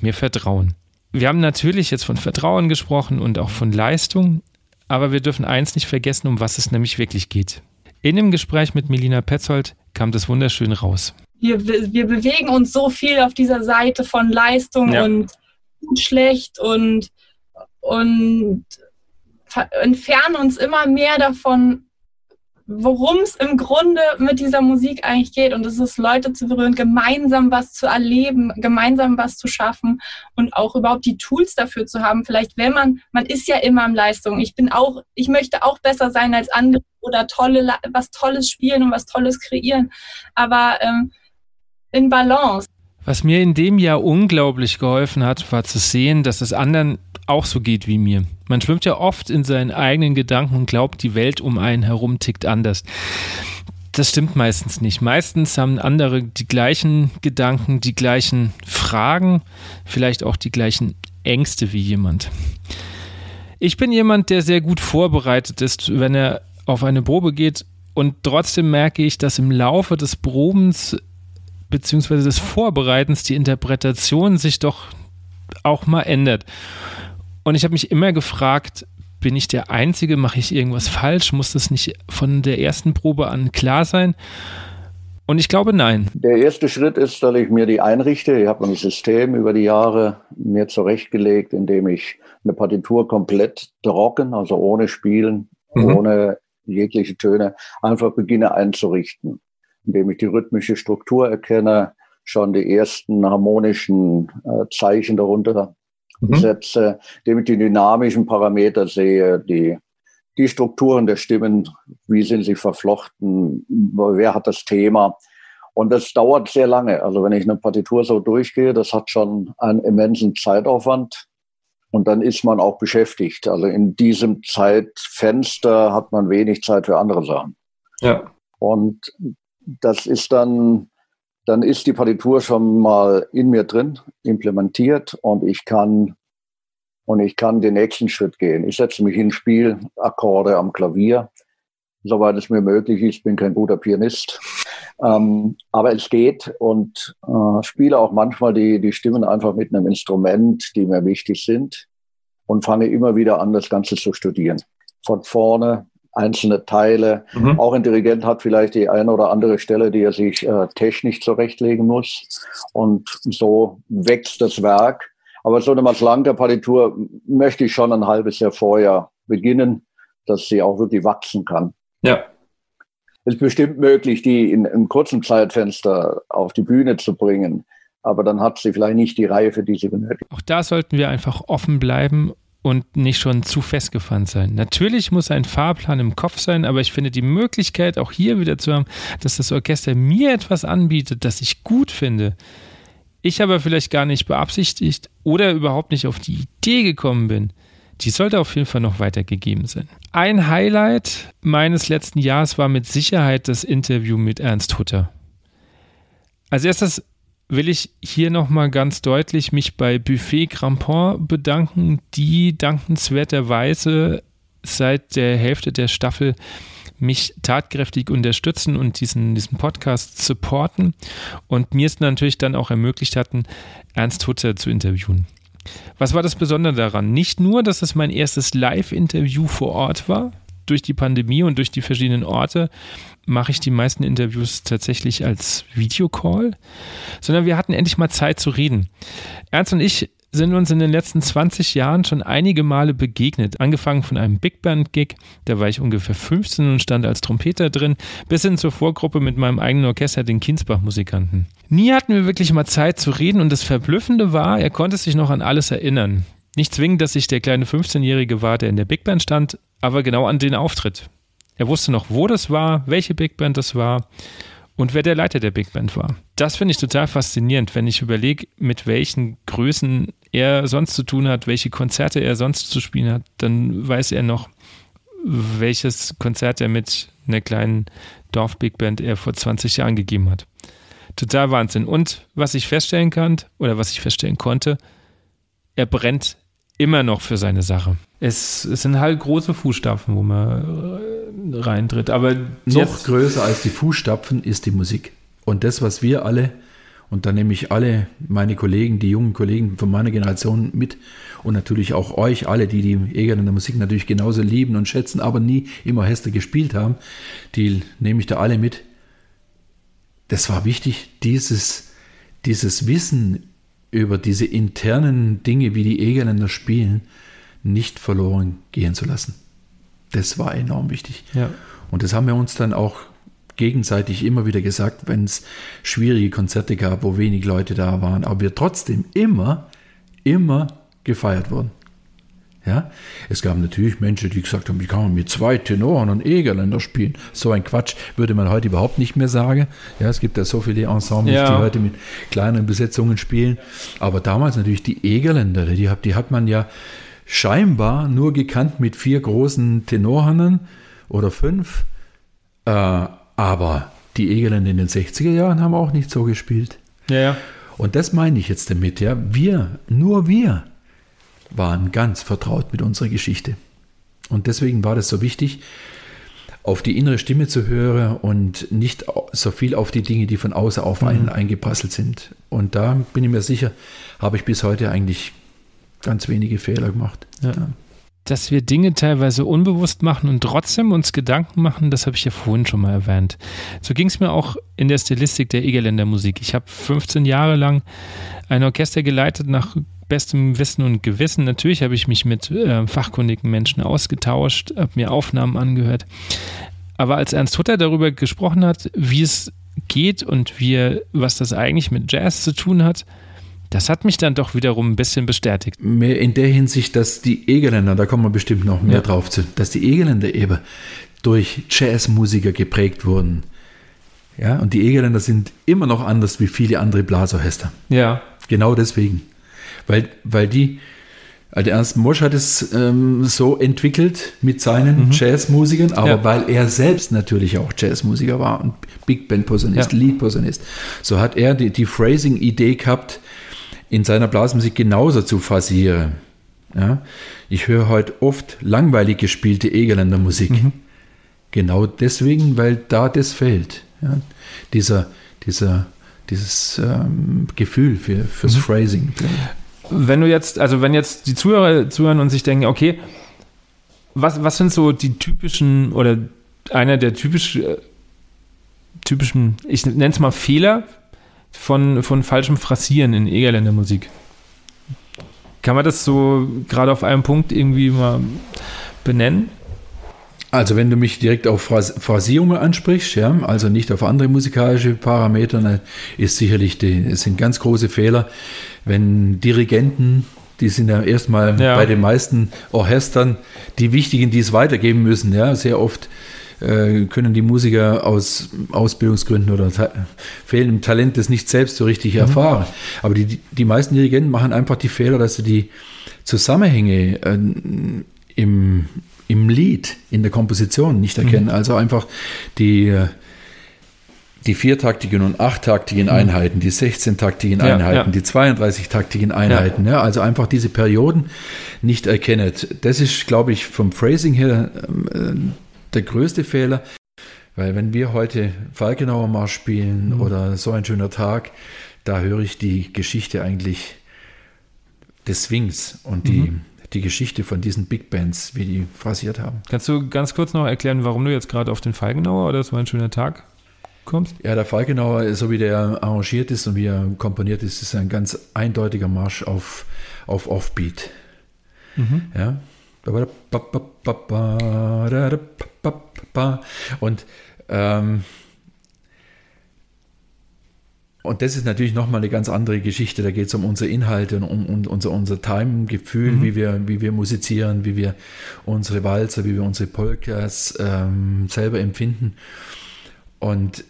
mir Vertrauen. Wir haben natürlich jetzt von Vertrauen gesprochen und auch von Leistung, aber wir dürfen eins nicht vergessen, um was es nämlich wirklich geht. In dem Gespräch mit Melina Petzold kam das wunderschön raus. Wir, wir bewegen uns so viel auf dieser Seite von Leistung ja. und schlecht und, und entfernen uns immer mehr davon, worum es im Grunde mit dieser Musik eigentlich geht. Und es ist, Leute zu berühren, gemeinsam was zu erleben, gemeinsam was zu schaffen und auch überhaupt die Tools dafür zu haben. Vielleicht, wenn man, man ist ja immer im Leistung. Ich bin auch, ich möchte auch besser sein als andere oder tolle, was Tolles spielen und was Tolles kreieren. Aber ähm, in Balance. Was mir in dem Jahr unglaublich geholfen hat, war zu sehen, dass es anderen auch so geht wie mir. Man schwimmt ja oft in seinen eigenen Gedanken und glaubt, die Welt um einen herum tickt anders. Das stimmt meistens nicht. Meistens haben andere die gleichen Gedanken, die gleichen Fragen, vielleicht auch die gleichen Ängste wie jemand. Ich bin jemand, der sehr gut vorbereitet ist, wenn er auf eine Probe geht und trotzdem merke ich, dass im Laufe des Probens bzw. des Vorbereitens die Interpretation sich doch auch mal ändert. Und ich habe mich immer gefragt, bin ich der Einzige? Mache ich irgendwas falsch? Muss das nicht von der ersten Probe an klar sein? Und ich glaube, nein. Der erste Schritt ist, dass ich mir die einrichte. Ich habe ein System über die Jahre mir zurechtgelegt, indem ich eine Partitur komplett trocken, also ohne Spielen, mhm. ohne jegliche Töne, einfach beginne einzurichten. Indem ich die rhythmische Struktur erkenne, schon die ersten harmonischen äh, Zeichen darunter mhm. setze, indem ich die dynamischen Parameter sehe, die, die Strukturen der Stimmen, wie sind sie verflochten, wer hat das Thema. Und das dauert sehr lange. Also wenn ich eine Partitur so durchgehe, das hat schon einen immensen Zeitaufwand. Und dann ist man auch beschäftigt. Also in diesem Zeitfenster hat man wenig Zeit für andere Sachen. Ja. Und das ist dann, dann ist die Partitur schon mal in mir drin, implementiert und ich kann, und ich kann den nächsten Schritt gehen. Ich setze mich hin, spiele Akkorde am Klavier, soweit es mir möglich ist. Ich bin kein guter Pianist. Ähm, aber es geht und äh, spiele auch manchmal die, die Stimmen einfach mit einem Instrument, die mir wichtig sind und fange immer wieder an, das Ganze zu studieren. Von vorne einzelne Teile. Mhm. Auch ein Dirigent hat vielleicht die eine oder andere Stelle, die er sich äh, technisch zurechtlegen muss. Und so wächst das Werk. Aber so eine Maslanka-Partitur möchte ich schon ein halbes Jahr vorher beginnen, dass sie auch wirklich wachsen kann. Ja. Es ist bestimmt möglich, die in einem kurzen Zeitfenster auf die Bühne zu bringen. Aber dann hat sie vielleicht nicht die Reihe, für die sie benötigt. Auch da sollten wir einfach offen bleiben und nicht schon zu festgefahren sein. Natürlich muss ein Fahrplan im Kopf sein, aber ich finde die Möglichkeit auch hier wieder zu haben, dass das Orchester mir etwas anbietet, das ich gut finde. Ich aber vielleicht gar nicht beabsichtigt oder überhaupt nicht auf die Idee gekommen bin. Die sollte auf jeden Fall noch weitergegeben sein. Ein Highlight meines letzten Jahres war mit Sicherheit das Interview mit Ernst Hutter. Als erstes will ich hier nochmal ganz deutlich mich bei Buffet Crampon bedanken, die dankenswerterweise seit der Hälfte der Staffel mich tatkräftig unterstützen und diesen, diesen Podcast supporten und mir es natürlich dann auch ermöglicht hatten, Ernst Hutter zu interviewen. Was war das Besondere daran? Nicht nur, dass es mein erstes Live-Interview vor Ort war, durch die Pandemie und durch die verschiedenen Orte mache ich die meisten Interviews tatsächlich als Videocall, sondern wir hatten endlich mal Zeit zu reden. Ernst und ich sind uns in den letzten 20 Jahren schon einige Male begegnet. Angefangen von einem Big Band-Gig, da war ich ungefähr 15 und stand als Trompeter drin, bis hin zur Vorgruppe mit meinem eigenen Orchester, den Kinsbach-Musikanten. Nie hatten wir wirklich mal Zeit zu reden und das Verblüffende war, er konnte sich noch an alles erinnern. Nicht zwingend, dass ich der kleine 15-Jährige war, der in der Big Band stand, aber genau an den Auftritt. Er wusste noch, wo das war, welche Big Band das war und wer der Leiter der Big Band war. Das finde ich total faszinierend, wenn ich überlege, mit welchen Größen er sonst zu tun hat, welche Konzerte er sonst zu spielen hat, dann weiß er noch, welches Konzert er mit einer kleinen Dorf-Big Band er vor 20 Jahren gegeben hat. Total Wahnsinn. Und was ich feststellen kann, oder was ich feststellen konnte, er brennt immer noch für seine Sache. Es, es sind halt große Fußstapfen, wo man äh, reintritt. Aber noch größer als die Fußstapfen ist die Musik. Und das, was wir alle, und da nehme ich alle meine Kollegen, die jungen Kollegen von meiner Generation mit und natürlich auch euch alle, die die Eger in der Musik natürlich genauso lieben und schätzen, aber nie im Orchester gespielt haben, die nehme ich da alle mit. Das war wichtig, dieses, dieses Wissen über diese internen Dinge, wie die Egerländer spielen, nicht verloren gehen zu lassen. Das war enorm wichtig. Ja. Und das haben wir uns dann auch gegenseitig immer wieder gesagt, wenn es schwierige Konzerte gab, wo wenig Leute da waren, aber wir trotzdem immer, immer gefeiert wurden. Ja? Es gab natürlich Menschen, die gesagt haben, wie kann man mit zwei Tenoren und Egerländer spielen? So ein Quatsch würde man heute überhaupt nicht mehr sagen. Ja, es gibt ja so viele Ensembles, ja. die heute mit kleineren Besetzungen spielen. Aber damals natürlich die Egerländer, die hat, die hat man ja scheinbar nur gekannt mit vier großen Tenorhannen oder fünf. Äh, aber die Egerländer in den 60er Jahren haben auch nicht so gespielt. Ja, ja. Und das meine ich jetzt damit, ja. Wir, nur wir waren ganz vertraut mit unserer Geschichte. Und deswegen war das so wichtig, auf die innere Stimme zu hören und nicht so viel auf die Dinge, die von außen auf einen mhm. eingeprasselt sind. Und da bin ich mir sicher, habe ich bis heute eigentlich ganz wenige Fehler gemacht. Ja. Ja. Dass wir Dinge teilweise unbewusst machen und trotzdem uns Gedanken machen, das habe ich ja vorhin schon mal erwähnt. So ging es mir auch in der Stilistik der Egerländer Musik. Ich habe 15 Jahre lang ein Orchester geleitet nach bestem Wissen und Gewissen. Natürlich habe ich mich mit äh, fachkundigen Menschen ausgetauscht, habe mir Aufnahmen angehört. Aber als Ernst Hutter darüber gesprochen hat, wie es geht und wie was das eigentlich mit Jazz zu tun hat, das hat mich dann doch wiederum ein bisschen bestätigt. Mehr in der Hinsicht, dass die Egerländer, da kommen wir bestimmt noch mehr ja. drauf zu, dass die Egerländer eben durch Jazzmusiker geprägt wurden. Ja, und die Egerländer sind immer noch anders wie viele andere Blasorchester. Ja. Genau deswegen weil, weil die Also Ernst Mosch hat es ähm, so entwickelt mit seinen mhm. Jazzmusikern, aber ja. weil er selbst natürlich auch Jazzmusiker war und Big Band Posaunist, ja. Lead Posaunist, so hat er die, die Phrasing-Idee gehabt, in seiner Blasmusik genauso zu phrasieren. Ja? Ich höre heute oft langweilig gespielte Egerländer Musik. Mhm. Genau deswegen, weil da das fehlt. Ja? Dieser, dieser, dieses ähm, Gefühl für, fürs mhm. Phrasing wenn du jetzt, also wenn jetzt die Zuhörer zuhören und sich denken, okay, was, was sind so die typischen oder einer der typisch, äh, typischen, ich nenne es mal Fehler von, von falschem Phrasieren in Egerländer Musik? Kann man das so gerade auf einem Punkt irgendwie mal benennen? Also wenn du mich direkt auf Phrasierungen ansprichst, ja, also nicht auf andere musikalische Parameter, dann ist sicherlich die, es sind ganz große Fehler, wenn Dirigenten, die sind ja erstmal ja. bei den meisten Orchestern die wichtigen, die es weitergeben müssen, ja, sehr oft äh, können die Musiker aus Ausbildungsgründen oder ta fehlendem Talent das nicht selbst so richtig mhm. erfahren. Aber die, die meisten Dirigenten machen einfach die Fehler, dass sie die Zusammenhänge äh, im, im Lied, in der Komposition nicht erkennen. Mhm. Also einfach die, die viertaktigen und achttaktigen mhm. Einheiten, die 16-taktigen ja, Einheiten, ja. die 32-taktigen Einheiten. Ja. also einfach diese Perioden nicht erkennen. Das ist, glaube ich, vom Phrasing her äh, der größte Fehler. Weil wenn wir heute Falkenauer Marsch spielen mhm. oder so ein schöner Tag, da höre ich die Geschichte eigentlich des Swings und die, mhm die Geschichte von diesen Big Bands, wie die phrasiert haben. Kannst du ganz kurz noch erklären, warum du jetzt gerade auf den Falkenauer oder so ein schöner Tag kommst? Ja, der Falkenauer, so wie der arrangiert ist und wie er komponiert ist, ist ein ganz eindeutiger Marsch auf, auf Offbeat. Mhm. Ja. Und ähm, und das ist natürlich nochmal eine ganz andere Geschichte. Da geht es um unsere Inhalte und um, um unser, unser Time-Gefühl, mhm. wie, wir, wie wir musizieren, wie wir unsere Walzer, wie wir unsere Polkas ähm, selber empfinden. Und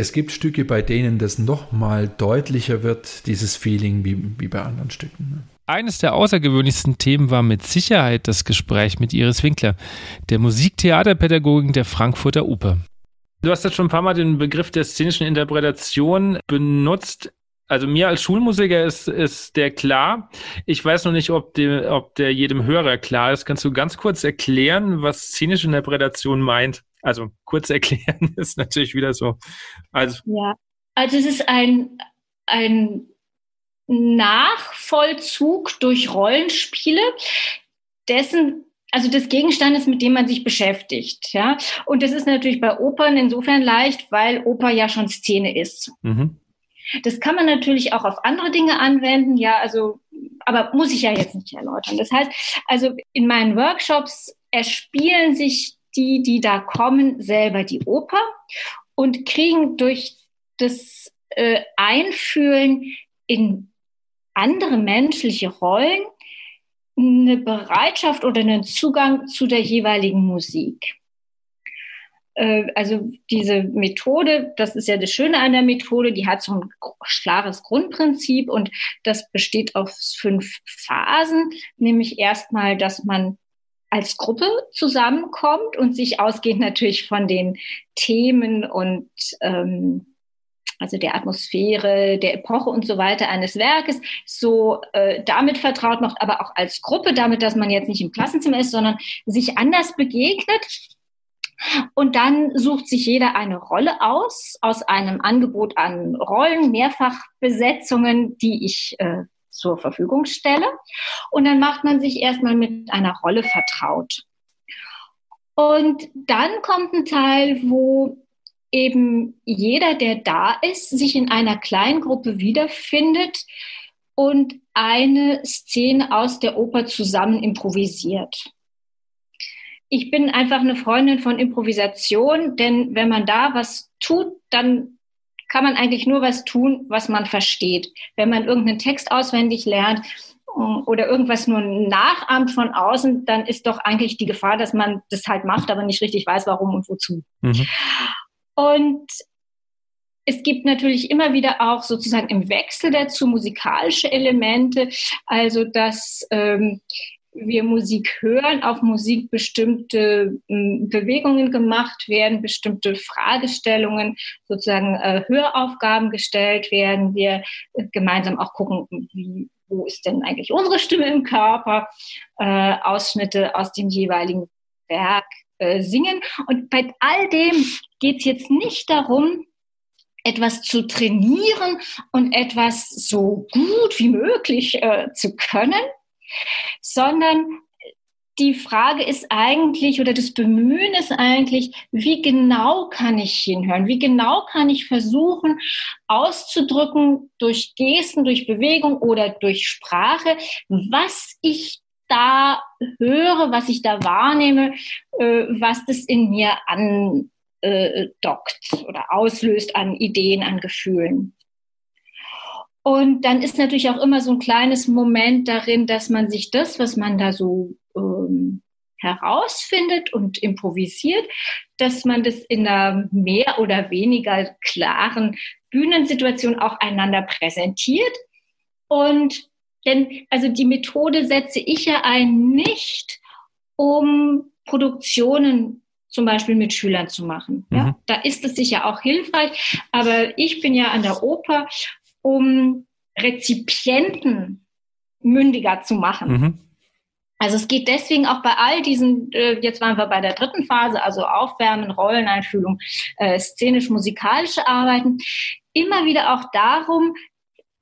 es gibt Stücke, bei denen das nochmal deutlicher wird, dieses Feeling, wie, wie bei anderen Stücken. Ne? Eines der außergewöhnlichsten Themen war mit Sicherheit das Gespräch mit Iris Winkler, der Musiktheaterpädagogin der Frankfurter Oper. Du hast jetzt schon ein paar Mal den Begriff der szenischen Interpretation benutzt. Also mir als Schulmusiker ist, ist der klar. Ich weiß noch nicht, ob, die, ob der jedem Hörer klar ist. Kannst du ganz kurz erklären, was szenische Interpretation meint? Also kurz erklären ist natürlich wieder so. Also, ja, also es ist ein, ein Nachvollzug durch Rollenspiele, dessen also des Gegenstandes, mit dem man sich beschäftigt. Ja? Und das ist natürlich bei Opern insofern leicht, weil Oper ja schon Szene ist. Mhm. Das kann man natürlich auch auf andere Dinge anwenden, ja, also, aber muss ich ja jetzt nicht erläutern. Das heißt, also in meinen Workshops erspielen sich die, die da kommen, selber die Oper und kriegen durch das äh, Einfühlen in andere menschliche Rollen eine Bereitschaft oder einen Zugang zu der jeweiligen Musik. Äh, also diese Methode, das ist ja das Schöne an der Methode, die hat so ein klares Grundprinzip und das besteht aus fünf Phasen, nämlich erstmal, dass man als Gruppe zusammenkommt und sich ausgehend natürlich von den Themen und ähm, also der Atmosphäre, der Epoche und so weiter eines Werkes, so äh, damit vertraut macht, aber auch als Gruppe, damit, dass man jetzt nicht im Klassenzimmer ist, sondern sich anders begegnet. Und dann sucht sich jeder eine Rolle aus, aus einem Angebot an Rollen, Mehrfachbesetzungen, die ich äh, zur Verfügung stelle. Und dann macht man sich erstmal mit einer Rolle vertraut. Und dann kommt ein Teil, wo eben jeder, der da ist, sich in einer Kleingruppe wiederfindet und eine Szene aus der Oper zusammen improvisiert. Ich bin einfach eine Freundin von Improvisation, denn wenn man da was tut, dann kann man eigentlich nur was tun, was man versteht. Wenn man irgendeinen Text auswendig lernt äh, oder irgendwas nur nachahmt von außen, dann ist doch eigentlich die Gefahr, dass man das halt macht, aber nicht richtig weiß, warum und wozu. Mhm. Und es gibt natürlich immer wieder auch sozusagen im Wechsel dazu musikalische Elemente, also dass ähm, wir Musik hören, auf Musik bestimmte äh, Bewegungen gemacht werden, bestimmte Fragestellungen, sozusagen äh, Höraufgaben gestellt werden, wir äh, gemeinsam auch gucken, wie, wo ist denn eigentlich unsere Stimme im Körper, äh, Ausschnitte aus dem jeweiligen Werk äh, singen. Und bei all dem geht es jetzt nicht darum, etwas zu trainieren und etwas so gut wie möglich äh, zu können, sondern die Frage ist eigentlich oder das Bemühen ist eigentlich, wie genau kann ich hinhören? Wie genau kann ich versuchen auszudrücken durch Gesten, durch Bewegung oder durch Sprache, was ich da höre, was ich da wahrnehme, äh, was das in mir andockt oder auslöst an Ideen, an Gefühlen. Und dann ist natürlich auch immer so ein kleines Moment darin, dass man sich das, was man da so ähm, herausfindet und improvisiert, dass man das in einer mehr oder weniger klaren Bühnensituation auch einander präsentiert. Und denn, also die Methode setze ich ja ein nicht, um Produktionen zum Beispiel mit Schülern zu machen. Ja, mhm. da ist es sicher auch hilfreich, aber ich bin ja an der Oper um Rezipienten mündiger zu machen. Mhm. Also es geht deswegen auch bei all diesen, äh, jetzt waren wir bei der dritten Phase, also Aufwärmen, Rolleneinfühlung, äh, szenisch-musikalische Arbeiten, immer wieder auch darum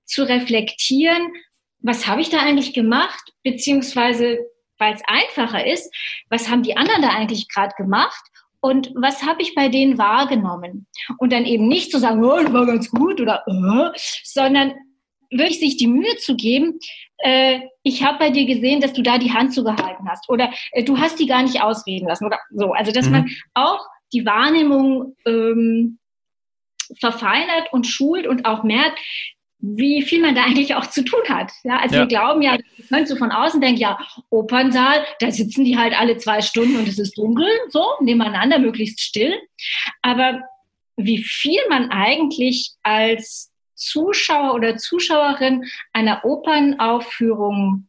zu reflektieren, was habe ich da eigentlich gemacht, beziehungsweise, weil es einfacher ist, was haben die anderen da eigentlich gerade gemacht und was habe ich bei denen wahrgenommen? Und dann eben nicht zu sagen, oh, das war ganz gut oder, oh, sondern wirklich sich die Mühe zu geben, äh, ich habe bei dir gesehen, dass du da die Hand zugehalten hast oder äh, du hast die gar nicht ausreden lassen oder so. Also dass mhm. man auch die Wahrnehmung ähm, verfeinert und schult und auch merkt, wie viel man da eigentlich auch zu tun hat. Ja, also ja. wir glauben ja, man so von außen denkt, ja, Opernsaal, da sitzen die halt alle zwei Stunden und es ist dunkel, so, nebeneinander, möglichst still. Aber wie viel man eigentlich als Zuschauer oder Zuschauerin einer Opernaufführung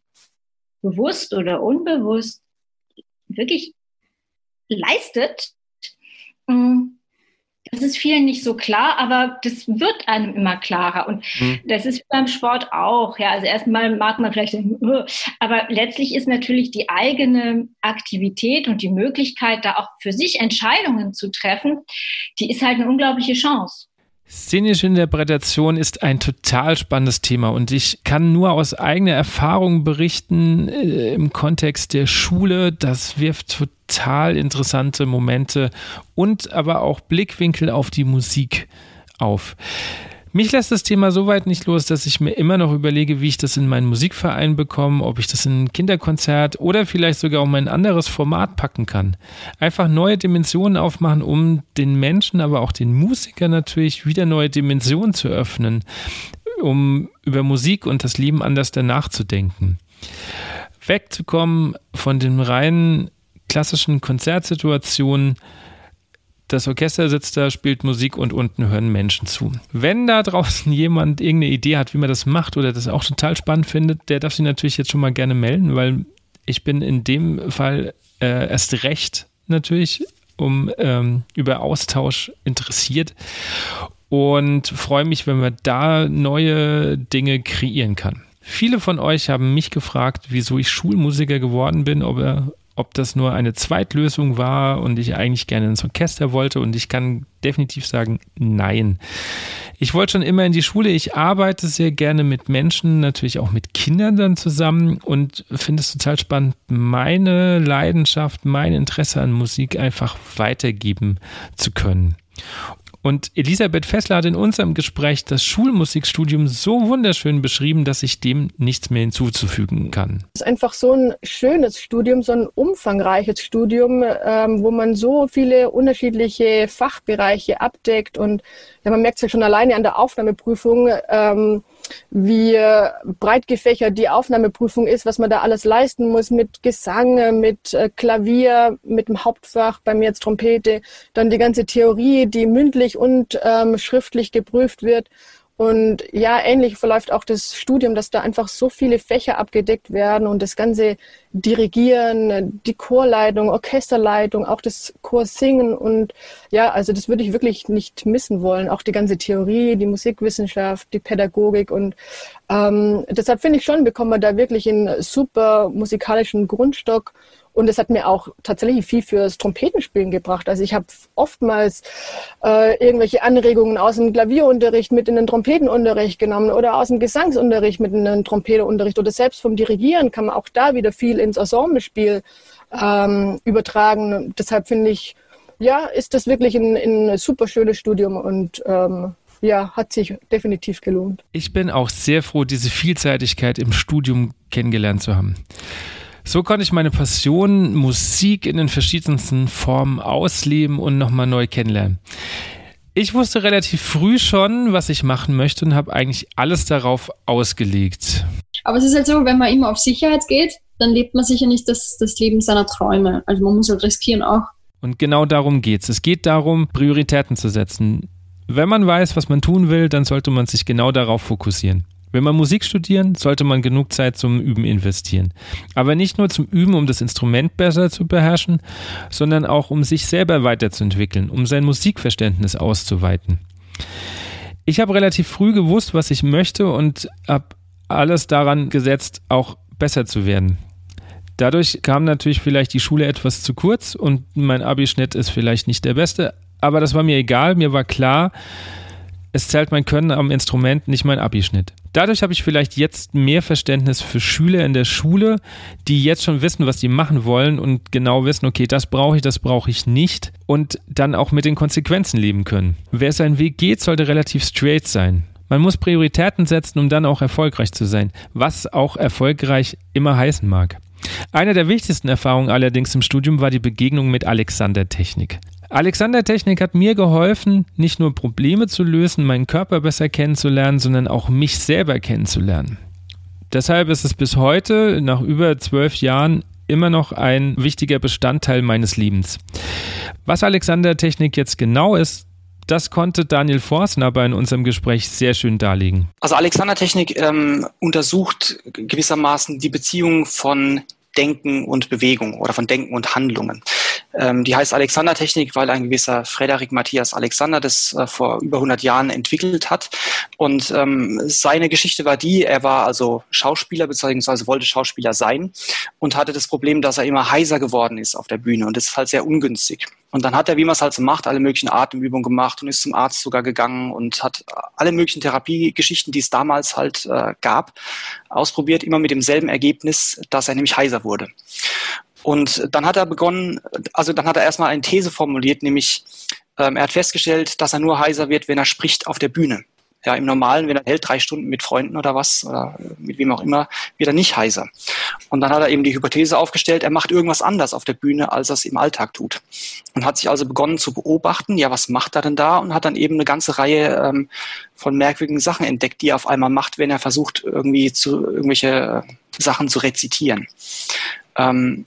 bewusst oder unbewusst wirklich leistet, mm, das ist vielen nicht so klar, aber das wird einem immer klarer. Und mhm. das ist beim Sport auch. Ja, also erstmal mag man vielleicht denken, aber letztlich ist natürlich die eigene Aktivität und die Möglichkeit, da auch für sich Entscheidungen zu treffen, die ist halt eine unglaubliche Chance. Szenische Interpretation ist ein total spannendes Thema und ich kann nur aus eigener Erfahrung berichten äh, im Kontext der Schule. Das wirft total interessante Momente und aber auch Blickwinkel auf die Musik auf. Mich lässt das Thema so weit nicht los, dass ich mir immer noch überlege, wie ich das in meinen Musikverein bekomme, ob ich das in ein Kinderkonzert oder vielleicht sogar um ein anderes Format packen kann. Einfach neue Dimensionen aufmachen, um den Menschen, aber auch den Musikern natürlich wieder neue Dimensionen zu öffnen, um über Musik und das Leben anders danach zu denken. Wegzukommen von den reinen klassischen Konzertsituationen, das Orchester sitzt da, spielt Musik und unten hören Menschen zu. Wenn da draußen jemand irgendeine Idee hat, wie man das macht oder das auch total spannend findet, der darf sich natürlich jetzt schon mal gerne melden, weil ich bin in dem Fall äh, erst recht natürlich um ähm, über Austausch interessiert und freue mich, wenn man da neue Dinge kreieren kann. Viele von euch haben mich gefragt, wieso ich Schulmusiker geworden bin, ob er ob das nur eine Zweitlösung war und ich eigentlich gerne ins Orchester wollte. Und ich kann definitiv sagen, nein. Ich wollte schon immer in die Schule. Ich arbeite sehr gerne mit Menschen, natürlich auch mit Kindern dann zusammen und finde es total spannend, meine Leidenschaft, mein Interesse an Musik einfach weitergeben zu können. Und Elisabeth Fessler hat in unserem Gespräch das Schulmusikstudium so wunderschön beschrieben, dass ich dem nichts mehr hinzuzufügen kann. Es ist einfach so ein schönes Studium, so ein umfangreiches Studium, ähm, wo man so viele unterschiedliche Fachbereiche abdeckt. Und ja, man merkt es ja schon alleine an der Aufnahmeprüfung. Ähm, wie breit gefächert die Aufnahmeprüfung ist, was man da alles leisten muss mit Gesang, mit äh, Klavier, mit dem Hauptfach, bei mir jetzt Trompete, dann die ganze Theorie, die mündlich und ähm, schriftlich geprüft wird. Und ja, ähnlich verläuft auch das Studium, dass da einfach so viele Fächer abgedeckt werden und das ganze Dirigieren, die Chorleitung, Orchesterleitung, auch das Chorsingen und ja, also das würde ich wirklich nicht missen wollen. Auch die ganze Theorie, die Musikwissenschaft, die Pädagogik und ähm, deshalb finde ich schon, bekommen wir da wirklich einen super musikalischen Grundstock und es hat mir auch tatsächlich viel fürs Trompetenspielen gebracht. Also ich habe oftmals äh, irgendwelche Anregungen aus dem Klavierunterricht mit in den Trompetenunterricht genommen oder aus dem Gesangsunterricht mit in den Trompetenunterricht oder selbst vom Dirigieren kann man auch da wieder viel ins Ensemblespiel ähm, übertragen. Deshalb finde ich, ja, ist das wirklich ein, ein super schönes Studium und ähm, ja, hat sich definitiv gelohnt. Ich bin auch sehr froh, diese Vielseitigkeit im Studium kennengelernt zu haben. So konnte ich meine Passion Musik in den verschiedensten Formen ausleben und nochmal neu kennenlernen. Ich wusste relativ früh schon, was ich machen möchte und habe eigentlich alles darauf ausgelegt. Aber es ist halt so, wenn man immer auf Sicherheit geht, dann lebt man sicher nicht das, das Leben seiner Träume. Also man muss halt riskieren auch. Und genau darum geht es. Es geht darum, Prioritäten zu setzen. Wenn man weiß, was man tun will, dann sollte man sich genau darauf fokussieren. Wenn man Musik studieren, sollte man genug Zeit zum Üben investieren. Aber nicht nur zum Üben, um das Instrument besser zu beherrschen, sondern auch um sich selber weiterzuentwickeln, um sein Musikverständnis auszuweiten. Ich habe relativ früh gewusst, was ich möchte und habe alles daran gesetzt, auch besser zu werden. Dadurch kam natürlich vielleicht die Schule etwas zu kurz und mein Abischnitt ist vielleicht nicht der beste, aber das war mir egal. Mir war klar, es zählt mein Können am Instrument, nicht mein Abischnitt. Dadurch habe ich vielleicht jetzt mehr Verständnis für Schüler in der Schule, die jetzt schon wissen, was sie machen wollen und genau wissen, okay, das brauche ich, das brauche ich nicht und dann auch mit den Konsequenzen leben können. Wer seinen Weg geht, sollte relativ straight sein. Man muss Prioritäten setzen, um dann auch erfolgreich zu sein, was auch erfolgreich immer heißen mag. Eine der wichtigsten Erfahrungen allerdings im Studium war die Begegnung mit Alexander Technik. Alexander Technik hat mir geholfen, nicht nur Probleme zu lösen, meinen Körper besser kennenzulernen, sondern auch mich selber kennenzulernen. Deshalb ist es bis heute, nach über zwölf Jahren, immer noch ein wichtiger Bestandteil meines Lebens. Was Alexander Technik jetzt genau ist, das konnte Daniel Forstner bei in unserem Gespräch sehr schön darlegen. Also Alexander Technik ähm, untersucht gewissermaßen die Beziehung von Denken und Bewegung oder von Denken und Handlungen. Ähm, die heißt Alexander-Technik, weil ein gewisser Frederik Matthias Alexander das äh, vor über 100 Jahren entwickelt hat. Und ähm, seine Geschichte war die, er war also Schauspieler beziehungsweise wollte Schauspieler sein und hatte das Problem, dass er immer heiser geworden ist auf der Bühne und das ist halt sehr ungünstig. Und dann hat er, wie man es halt so macht, alle möglichen Atemübungen gemacht und ist zum Arzt sogar gegangen und hat alle möglichen Therapiegeschichten, die es damals halt äh, gab, ausprobiert, immer mit demselben Ergebnis, dass er nämlich heiser wurde. Und dann hat er begonnen, also dann hat er erstmal eine These formuliert, nämlich ähm, er hat festgestellt, dass er nur heiser wird, wenn er spricht auf der Bühne. Ja, im Normalen, wenn er hält drei Stunden mit Freunden oder was, oder mit wem auch immer, wird er nicht heiser. Und dann hat er eben die Hypothese aufgestellt, er macht irgendwas anders auf der Bühne, als er es im Alltag tut. Und hat sich also begonnen zu beobachten, ja, was macht er denn da? Und hat dann eben eine ganze Reihe ähm, von merkwürdigen Sachen entdeckt, die er auf einmal macht, wenn er versucht, irgendwie zu irgendwelche äh, Sachen zu rezitieren. Ähm,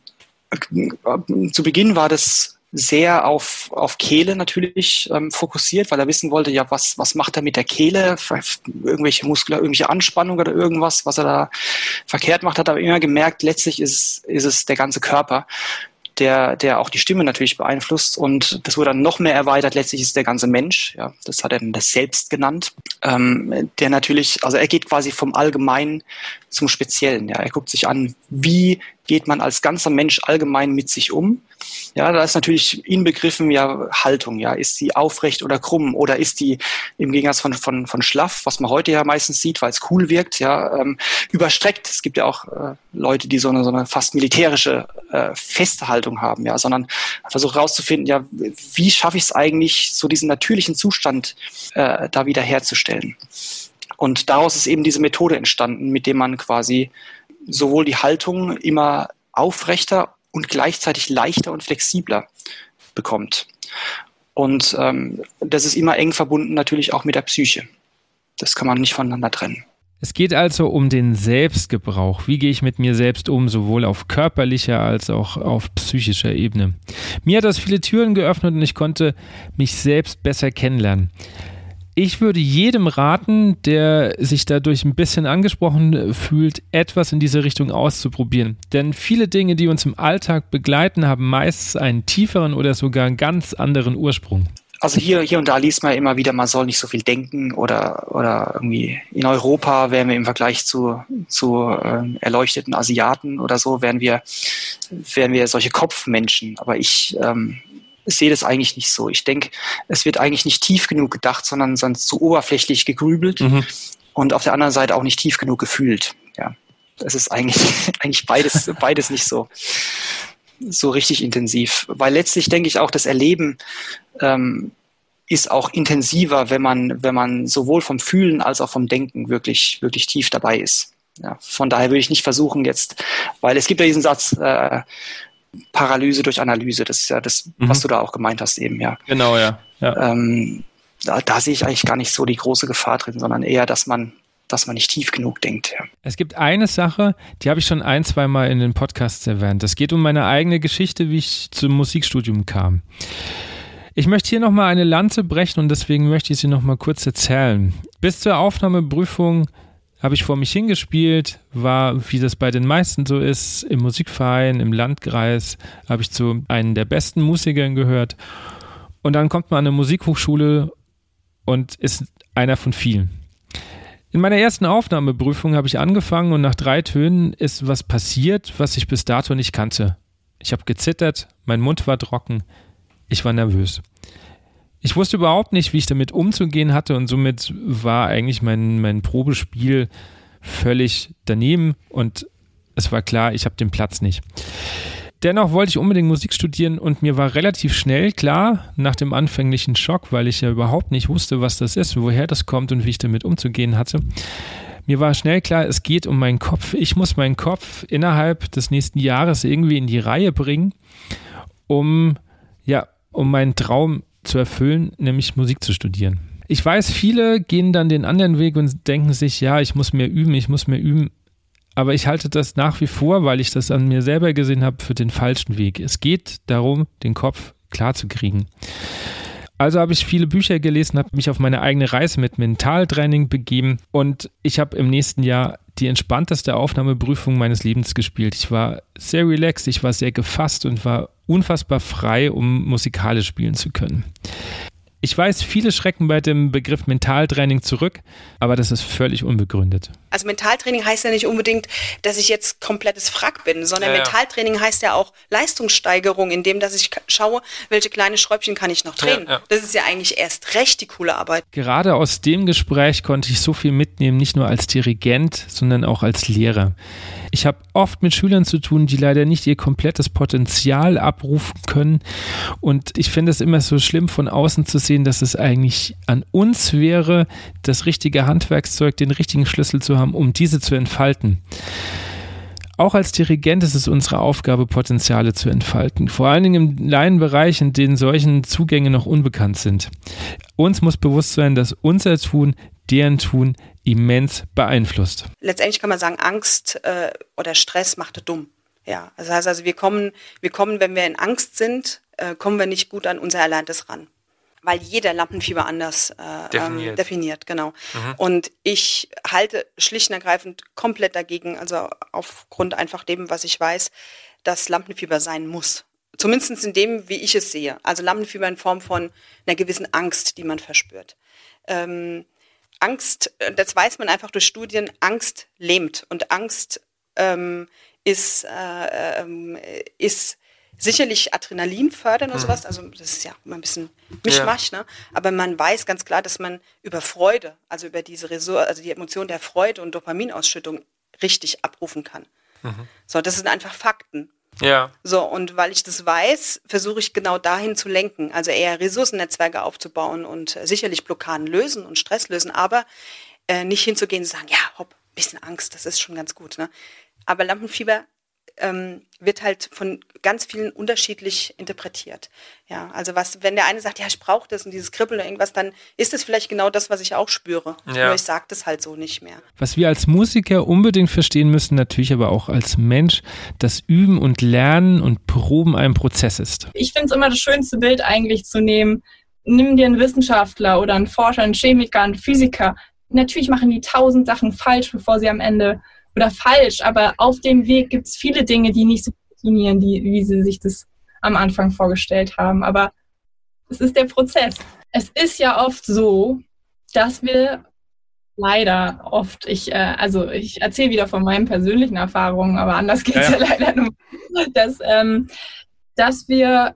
zu Beginn war das sehr auf, auf Kehle natürlich ähm, fokussiert, weil er wissen wollte, ja, was, was macht er mit der Kehle? Irgendwelche Muskeln, irgendwelche Anspannung oder irgendwas, was er da verkehrt macht, hat aber immer gemerkt, letztlich ist, ist es der ganze Körper der, der auch die Stimme natürlich beeinflusst. Und das wurde dann noch mehr erweitert. Letztlich ist der ganze Mensch, ja, das hat er dann das Selbst genannt, ähm, der natürlich, also er geht quasi vom Allgemeinen zum Speziellen. Ja, er guckt sich an, wie geht man als ganzer Mensch allgemein mit sich um. Ja, da ist natürlich inbegriffen ja Haltung. Ja, ist die aufrecht oder krumm oder ist die im Gegensatz von, von, von schlaff, was man heute ja meistens sieht, weil es cool wirkt, ja, ähm, überstreckt. Es gibt ja auch äh, Leute, die so eine, so eine fast militärische äh, feste Haltung haben, ja, sondern versucht herauszufinden, ja, wie schaffe ich es eigentlich, so diesen natürlichen Zustand äh, da wieder herzustellen. Und daraus ist eben diese Methode entstanden, mit dem man quasi sowohl die Haltung immer aufrechter und gleichzeitig leichter und flexibler bekommt. Und ähm, das ist immer eng verbunden natürlich auch mit der Psyche. Das kann man nicht voneinander trennen. Es geht also um den Selbstgebrauch. Wie gehe ich mit mir selbst um, sowohl auf körperlicher als auch auf psychischer Ebene. Mir hat das viele Türen geöffnet und ich konnte mich selbst besser kennenlernen. Ich würde jedem raten, der sich dadurch ein bisschen angesprochen fühlt, etwas in diese Richtung auszuprobieren. Denn viele Dinge, die uns im Alltag begleiten, haben meist einen tieferen oder sogar einen ganz anderen Ursprung also hier, hier und da liest man immer wieder, man soll nicht so viel denken oder, oder irgendwie in Europa wären wir im Vergleich zu, zu äh, erleuchteten Asiaten oder so, wären wir, wären wir solche Kopfmenschen. Aber ich ähm, sehe das eigentlich nicht so. Ich denke, es wird eigentlich nicht tief genug gedacht, sondern sonst zu oberflächlich gegrübelt mhm. und auf der anderen Seite auch nicht tief genug gefühlt. Ja. Das ist eigentlich, eigentlich beides, beides nicht so so richtig intensiv. Weil letztlich denke ich auch, das Erleben ähm, ist auch intensiver, wenn man, wenn man sowohl vom Fühlen als auch vom Denken wirklich, wirklich tief dabei ist. Ja, von daher würde ich nicht versuchen jetzt, weil es gibt ja diesen Satz, äh, Paralyse durch Analyse, das ist ja das, mhm. was du da auch gemeint hast eben, ja. Genau, ja. ja. Ähm, da, da sehe ich eigentlich gar nicht so die große Gefahr drin, sondern eher, dass man dass man nicht tief genug denkt. Ja. Es gibt eine Sache, die habe ich schon ein, zwei Mal in den Podcasts erwähnt. Es geht um meine eigene Geschichte, wie ich zum Musikstudium kam. Ich möchte hier nochmal eine Lanze brechen und deswegen möchte ich sie nochmal kurz erzählen. Bis zur Aufnahmeprüfung habe ich vor mich hingespielt, war, wie das bei den meisten so ist, im Musikverein, im Landkreis, habe ich zu einem der besten Musikern gehört. Und dann kommt man an eine Musikhochschule und ist einer von vielen. In meiner ersten Aufnahmeprüfung habe ich angefangen und nach drei Tönen ist was passiert, was ich bis dato nicht kannte. Ich habe gezittert, mein Mund war trocken, ich war nervös. Ich wusste überhaupt nicht, wie ich damit umzugehen hatte und somit war eigentlich mein, mein Probespiel völlig daneben und es war klar, ich habe den Platz nicht. Dennoch wollte ich unbedingt Musik studieren und mir war relativ schnell klar, nach dem anfänglichen Schock, weil ich ja überhaupt nicht wusste, was das ist, woher das kommt und wie ich damit umzugehen hatte. Mir war schnell klar, es geht um meinen Kopf. Ich muss meinen Kopf innerhalb des nächsten Jahres irgendwie in die Reihe bringen, um, ja, um meinen Traum zu erfüllen, nämlich Musik zu studieren. Ich weiß, viele gehen dann den anderen Weg und denken sich, ja, ich muss mehr üben, ich muss mehr üben aber ich halte das nach wie vor, weil ich das an mir selber gesehen habe, für den falschen Weg. Es geht darum, den Kopf klar zu kriegen. Also habe ich viele Bücher gelesen, habe mich auf meine eigene Reise mit Mentaltraining begeben und ich habe im nächsten Jahr die entspannteste Aufnahmeprüfung meines Lebens gespielt. Ich war sehr relaxed, ich war sehr gefasst und war unfassbar frei, um musikalisch spielen zu können. Ich weiß, viele schrecken bei dem Begriff Mentaltraining zurück, aber das ist völlig unbegründet. Also Mentaltraining heißt ja nicht unbedingt, dass ich jetzt komplettes Frack bin, sondern ja, ja. Mentaltraining heißt ja auch Leistungssteigerung, indem dass ich schaue, welche kleine Schräubchen kann ich noch drehen. Ja, das ist ja eigentlich erst recht die coole Arbeit. Gerade aus dem Gespräch konnte ich so viel mitnehmen, nicht nur als Dirigent, sondern auch als Lehrer. Ich habe oft mit Schülern zu tun, die leider nicht ihr komplettes Potenzial abrufen können. Und ich finde es immer so schlimm von außen zu sehen, dass es eigentlich an uns wäre, das richtige Handwerkszeug, den richtigen Schlüssel zu haben, um diese zu entfalten. Auch als Dirigent ist es unsere Aufgabe, Potenziale zu entfalten. Vor allen Dingen im Laienbereich, in denen solchen Zugänge noch unbekannt sind. Uns muss bewusst sein, dass unser Tun deren Tun immens beeinflusst. Letztendlich kann man sagen, Angst äh, oder Stress macht dumm. Ja, das heißt also, wir kommen, wir kommen, wenn wir in Angst sind, äh, kommen wir nicht gut an unser Erlerntes ran. Weil jeder Lampenfieber anders äh, definiert. Ähm, definiert, genau. Mhm. Und ich halte schlicht und ergreifend komplett dagegen, also aufgrund einfach dem, was ich weiß, dass Lampenfieber sein muss. Zumindest in dem, wie ich es sehe. Also Lampenfieber in Form von einer gewissen Angst, die man verspürt. Ähm, Angst, äh, das weiß man einfach durch Studien, Angst lähmt und Angst ähm, ist, äh, ähm, ist sicherlich Adrenalin fördern oder mhm. sowas, also das ist ja immer ein bisschen Mischmasch, ja. ne? aber man weiß ganz klar, dass man über Freude, also über diese Resor also die Emotion der Freude und Dopaminausschüttung richtig abrufen kann. Mhm. So, das sind einfach Fakten. Ja. So, und weil ich das weiß, versuche ich genau dahin zu lenken, also eher Ressourcennetzwerke aufzubauen und äh, sicherlich Blockaden lösen und Stress lösen, aber äh, nicht hinzugehen und sagen, ja, hopp, bisschen Angst, das ist schon ganz gut. Ne? Aber Lampenfieber ähm, wird halt von ganz vielen unterschiedlich interpretiert. Ja, also was, wenn der eine sagt, ja, ich brauche das und dieses Kribbeln oder irgendwas, dann ist es vielleicht genau das, was ich auch spüre. Ja. Nur ich sage das halt so nicht mehr. Was wir als Musiker unbedingt verstehen müssen, natürlich aber auch als Mensch, dass Üben und Lernen und Proben ein Prozess ist. Ich finde es immer das schönste Bild eigentlich zu nehmen. Nimm dir einen Wissenschaftler oder einen Forscher, einen Chemiker, einen Physiker. Natürlich machen die tausend Sachen falsch, bevor sie am Ende oder falsch, aber auf dem Weg gibt es viele Dinge, die nicht so funktionieren, die, wie sie sich das am Anfang vorgestellt haben. Aber es ist der Prozess. Es ist ja oft so, dass wir leider oft, ich, äh, also ich erzähle wieder von meinen persönlichen Erfahrungen, aber anders geht es ja, ja. leider nur, dass, ähm, dass wir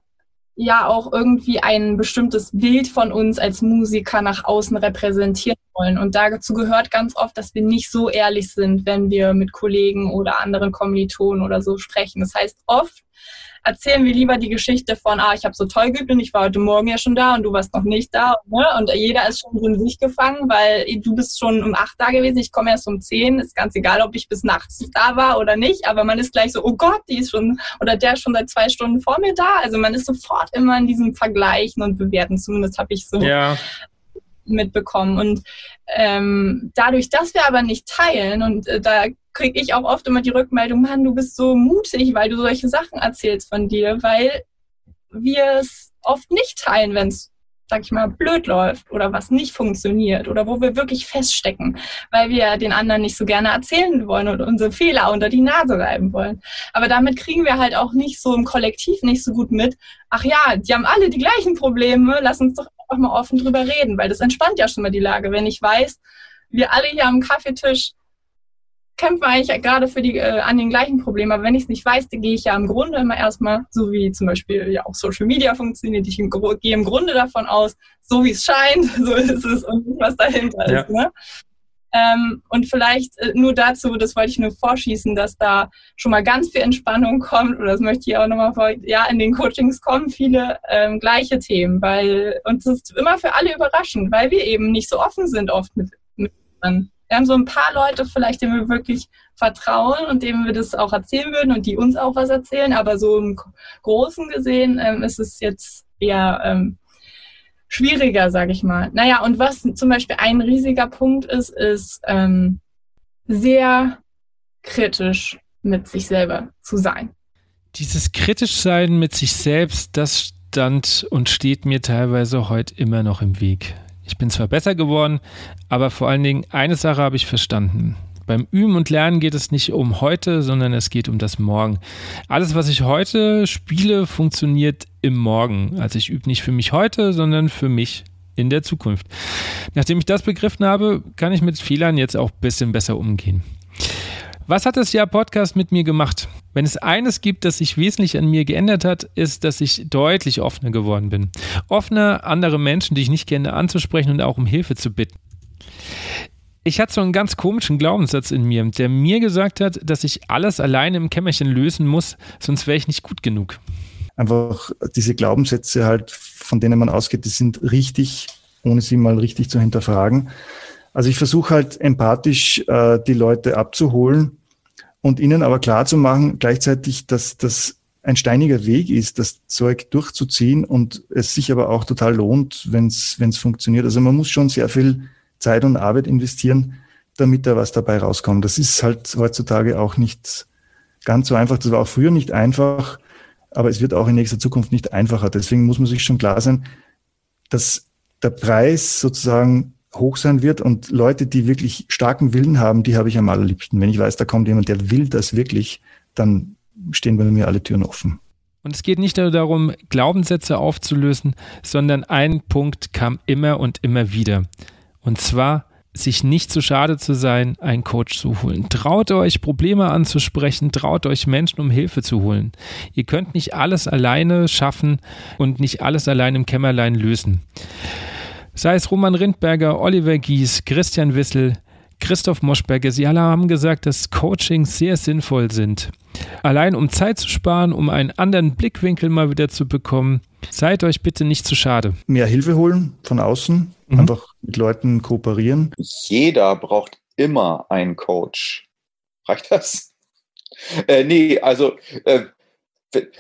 ja auch irgendwie ein bestimmtes Bild von uns als Musiker nach außen repräsentieren wollen. Und dazu gehört ganz oft, dass wir nicht so ehrlich sind, wenn wir mit Kollegen oder anderen Kommilitonen oder so sprechen. Das heißt, oft erzählen wir lieber die Geschichte von, ah, ich habe so toll geübt und ich war heute Morgen ja schon da und du warst noch nicht da. Ne? Und jeder ist schon in sich gefangen, weil du bist schon um acht da gewesen, ich komme erst um zehn. Ist ganz egal, ob ich bis nachts da war oder nicht, aber man ist gleich so, oh Gott, die ist schon, oder der ist schon seit zwei Stunden vor mir da. Also man ist sofort immer in diesem Vergleichen und Bewerten, zumindest habe ich so ja mitbekommen. Und ähm, dadurch, dass wir aber nicht teilen, und äh, da kriege ich auch oft immer die Rückmeldung, Mann, du bist so mutig, weil du solche Sachen erzählst von dir, weil wir es oft nicht teilen, wenn es sag ich mal, blöd läuft oder was nicht funktioniert oder wo wir wirklich feststecken, weil wir den anderen nicht so gerne erzählen wollen und unsere Fehler unter die Nase reiben wollen. Aber damit kriegen wir halt auch nicht so im Kollektiv nicht so gut mit, ach ja, die haben alle die gleichen Probleme, lass uns doch einfach mal offen drüber reden, weil das entspannt ja schon mal die Lage. Wenn ich weiß, wir alle hier am Kaffeetisch kämpfen eigentlich gerade für die, äh, an den gleichen Problemen. Aber wenn ich es nicht weiß, dann gehe ich ja im Grunde immer erstmal, so wie zum Beispiel ja auch Social Media funktioniert, ich im, gehe im Grunde davon aus, so wie es scheint, so ist es und nicht, was dahinter ja. ist. Ne? Ähm, und vielleicht äh, nur dazu, das wollte ich nur vorschießen, dass da schon mal ganz viel Entspannung kommt, oder das möchte ich auch nochmal vor, ja, in den Coachings kommen viele ähm, gleiche Themen, weil uns ist immer für alle überraschend, weil wir eben nicht so offen sind oft mit, mit anderen wir haben so ein paar Leute vielleicht, denen wir wirklich vertrauen und denen wir das auch erzählen würden und die uns auch was erzählen, aber so im Großen gesehen ähm, ist es jetzt eher ähm, schwieriger, sage ich mal. Naja, und was zum Beispiel ein riesiger Punkt ist, ist ähm, sehr kritisch mit sich selber zu sein. Dieses kritisch sein mit sich selbst, das stand und steht mir teilweise heute immer noch im Weg. Ich bin zwar besser geworden, aber vor allen Dingen eine Sache habe ich verstanden. Beim Üben und Lernen geht es nicht um heute, sondern es geht um das Morgen. Alles, was ich heute spiele, funktioniert im Morgen. Also ich übe nicht für mich heute, sondern für mich in der Zukunft. Nachdem ich das begriffen habe, kann ich mit Fehlern jetzt auch ein bisschen besser umgehen. Was hat das Jahr Podcast mit mir gemacht? Wenn es eines gibt, das sich wesentlich an mir geändert hat, ist, dass ich deutlich offener geworden bin. Offener, andere Menschen, die ich nicht kenne, anzusprechen und auch um Hilfe zu bitten. Ich hatte so einen ganz komischen Glaubenssatz in mir, der mir gesagt hat, dass ich alles alleine im Kämmerchen lösen muss, sonst wäre ich nicht gut genug. Einfach diese Glaubenssätze halt, von denen man ausgeht, die sind richtig, ohne sie mal richtig zu hinterfragen. Also ich versuche halt empathisch äh, die Leute abzuholen und ihnen aber klar zu machen, gleichzeitig, dass das ein steiniger Weg ist, das Zeug durchzuziehen und es sich aber auch total lohnt, wenn es funktioniert. Also man muss schon sehr viel Zeit und Arbeit investieren, damit da was dabei rauskommt. Das ist halt heutzutage auch nicht ganz so einfach. Das war auch früher nicht einfach, aber es wird auch in nächster Zukunft nicht einfacher. Deswegen muss man sich schon klar sein, dass der Preis sozusagen hoch sein wird. Und Leute, die wirklich starken Willen haben, die habe ich am allerliebsten. Wenn ich weiß, da kommt jemand, der will das wirklich, dann stehen bei mir alle Türen offen. Und es geht nicht nur darum, Glaubenssätze aufzulösen, sondern ein Punkt kam immer und immer wieder. Und zwar, sich nicht zu schade zu sein, einen Coach zu holen. Traut euch, Probleme anzusprechen, traut euch, Menschen um Hilfe zu holen. Ihr könnt nicht alles alleine schaffen und nicht alles allein im Kämmerlein lösen. Sei es Roman Rindberger, Oliver Gies, Christian Wissel, Christoph Moschberger, sie alle haben gesagt, dass Coachings sehr sinnvoll sind. Allein um Zeit zu sparen, um einen anderen Blickwinkel mal wieder zu bekommen, seid euch bitte nicht zu schade. Mehr Hilfe holen von außen, mhm. einfach mit Leuten kooperieren. Jeder braucht immer einen Coach. Reicht das? Äh, nee, also äh,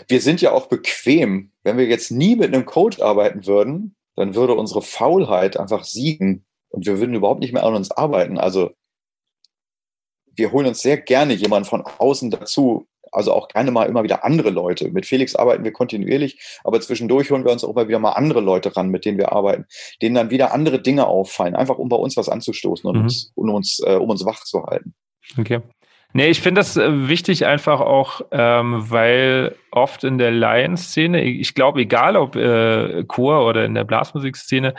wir sind ja auch bequem. Wenn wir jetzt nie mit einem Coach arbeiten würden, dann würde unsere Faulheit einfach siegen und wir würden überhaupt nicht mehr an uns arbeiten. Also wir holen uns sehr gerne jemanden von außen dazu, also auch gerne mal immer wieder andere Leute. Mit Felix arbeiten wir kontinuierlich, aber zwischendurch holen wir uns auch immer wieder mal andere Leute ran, mit denen wir arbeiten, denen dann wieder andere Dinge auffallen, einfach um bei uns was anzustoßen und mhm. uns, um uns, äh, um uns wach zu halten. Okay. Nee, ich finde das äh, wichtig einfach auch, ähm, weil oft in der Laienszene, ich glaube, egal ob äh, Chor oder in der Blasmusikszene,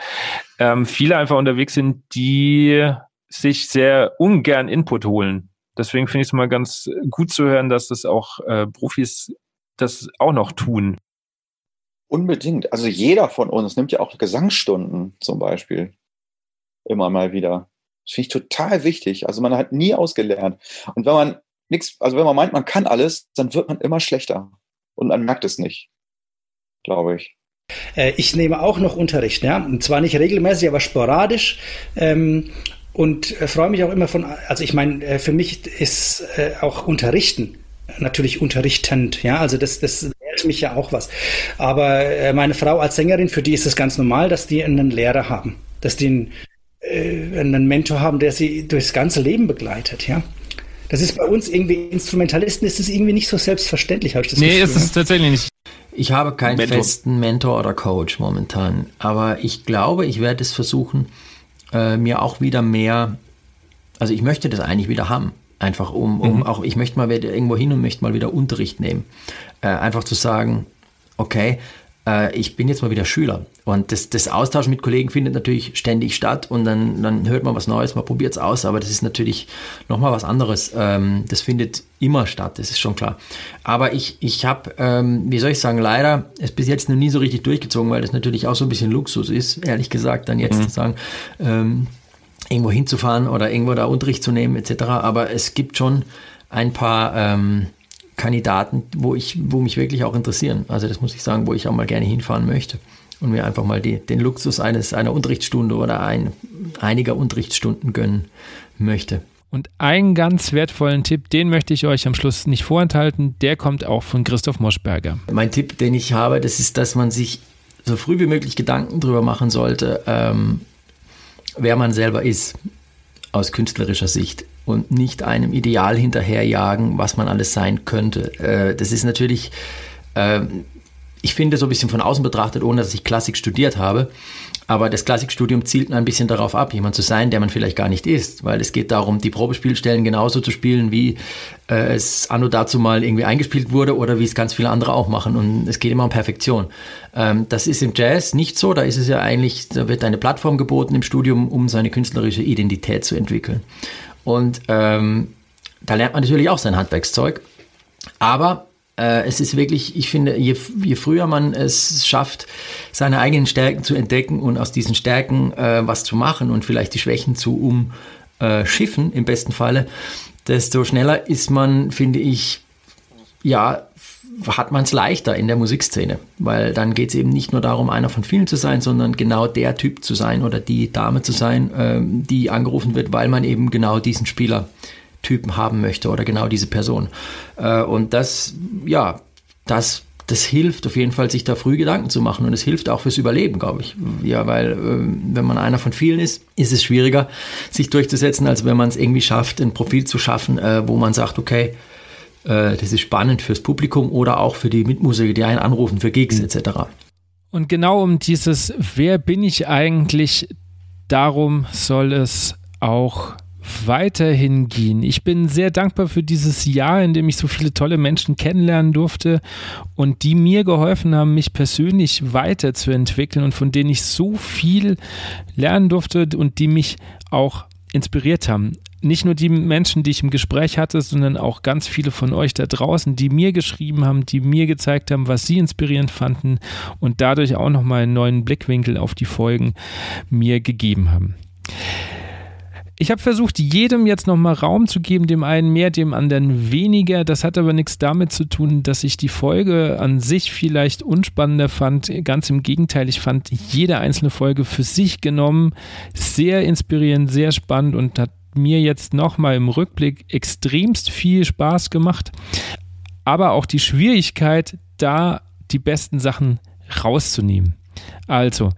ähm, viele einfach unterwegs sind, die sich sehr ungern Input holen. Deswegen finde ich es mal ganz gut zu hören, dass das auch äh, Profis das auch noch tun. Unbedingt. Also jeder von uns nimmt ja auch Gesangsstunden zum Beispiel. Immer mal wieder. Das finde ich total wichtig. Also man hat nie ausgelernt. Und wenn man nichts, also wenn man meint, man kann alles, dann wird man immer schlechter. Und man merkt es nicht. Glaube ich. Äh, ich nehme auch noch Unterricht, ja. Und zwar nicht regelmäßig, aber sporadisch. Ähm, und äh, freue mich auch immer von, also ich meine, äh, für mich ist auch Unterrichten natürlich unterrichtend, ja, also das, das lehrt mich ja auch was. Aber meine Frau als Sängerin, für die ist es ganz normal, dass die einen Lehrer haben, dass die einen, äh, einen Mentor haben, der sie durchs ganze Leben begleitet, ja. Das ist bei uns irgendwie Instrumentalisten, ist es irgendwie nicht so selbstverständlich, habe ich das Nee, Gefühl, ist es tatsächlich nicht. Ich habe keinen Mentor. festen Mentor oder Coach momentan, aber ich glaube, ich werde es versuchen, äh, mir auch wieder mehr, also ich möchte das eigentlich wieder haben. Einfach um, um mhm. auch, ich möchte mal wieder irgendwo hin und möchte mal wieder Unterricht nehmen. Äh, einfach zu sagen, okay, äh, ich bin jetzt mal wieder Schüler. Und das, das Austauschen mit Kollegen findet natürlich ständig statt und dann, dann hört man was Neues, man probiert es aus, aber das ist natürlich nochmal was anderes. Ähm, das findet immer statt, das ist schon klar. Aber ich, ich habe, ähm, wie soll ich sagen, leider es bis jetzt noch nie so richtig durchgezogen, weil das natürlich auch so ein bisschen Luxus ist, ehrlich gesagt, dann jetzt mhm. zu sagen, ähm, irgendwo hinzufahren oder irgendwo da Unterricht zu nehmen etc. Aber es gibt schon ein paar ähm, Kandidaten, wo ich, wo mich wirklich auch interessieren. Also das muss ich sagen, wo ich auch mal gerne hinfahren möchte und mir einfach mal die, den Luxus eines einer Unterrichtsstunde oder ein, einiger Unterrichtsstunden gönnen möchte. Und einen ganz wertvollen Tipp, den möchte ich euch am Schluss nicht vorenthalten, der kommt auch von Christoph Moschberger. Mein Tipp, den ich habe, das ist, dass man sich so früh wie möglich Gedanken darüber machen sollte, ähm, wer man selber ist aus künstlerischer Sicht und nicht einem Ideal hinterherjagen, was man alles sein könnte. Äh, das ist natürlich, äh, ich finde so ein bisschen von außen betrachtet, ohne dass ich Klassik studiert habe, aber das Klassikstudium zielt ein bisschen darauf ab, jemand zu sein, der man vielleicht gar nicht ist, weil es geht darum, die Probespielstellen genauso zu spielen, wie äh, es anno dazu mal irgendwie eingespielt wurde oder wie es ganz viele andere auch machen. Und es geht immer um Perfektion. Ähm, das ist im Jazz nicht so. Da ist es ja eigentlich, da wird eine Plattform geboten im Studium, um seine künstlerische Identität zu entwickeln. Und ähm, da lernt man natürlich auch sein Handwerkszeug. Aber äh, es ist wirklich, ich finde, je, je, früher man es schafft, seine eigenen Stärken zu entdecken und aus diesen Stärken äh, was zu machen und vielleicht die Schwächen zu umschiffen, im besten Falle, desto schneller ist man, finde ich, ja, hat man es leichter in der Musikszene, weil dann geht es eben nicht nur darum, einer von vielen zu sein, sondern genau der Typ zu sein oder die Dame zu sein, ähm, die angerufen wird, weil man eben genau diesen Spielertypen haben möchte oder genau diese Person. Äh, und das, ja, das das hilft auf jeden Fall, sich da früh Gedanken zu machen und es hilft auch fürs Überleben, glaube ich. Ja, weil äh, wenn man einer von vielen ist, ist es schwieriger, sich durchzusetzen, als wenn man es irgendwie schafft, ein Profil zu schaffen, äh, wo man sagt, okay, äh, das ist spannend fürs Publikum oder auch für die Mitmusiker, die einen anrufen, für Gigs mhm. etc. Und genau um dieses Wer bin ich eigentlich, darum soll es auch weiterhin gehen. Ich bin sehr dankbar für dieses Jahr, in dem ich so viele tolle Menschen kennenlernen durfte und die mir geholfen haben, mich persönlich weiterzuentwickeln und von denen ich so viel lernen durfte und die mich auch inspiriert haben nicht nur die Menschen, die ich im Gespräch hatte, sondern auch ganz viele von euch da draußen, die mir geschrieben haben, die mir gezeigt haben, was sie inspirierend fanden und dadurch auch nochmal einen neuen Blickwinkel auf die Folgen mir gegeben haben. Ich habe versucht, jedem jetzt nochmal Raum zu geben, dem einen mehr, dem anderen weniger. Das hat aber nichts damit zu tun, dass ich die Folge an sich vielleicht unspannender fand. Ganz im Gegenteil, ich fand jede einzelne Folge für sich genommen sehr inspirierend, sehr spannend und hat mir jetzt nochmal im Rückblick extremst viel Spaß gemacht. Aber auch die Schwierigkeit, da die besten Sachen rauszunehmen. Also,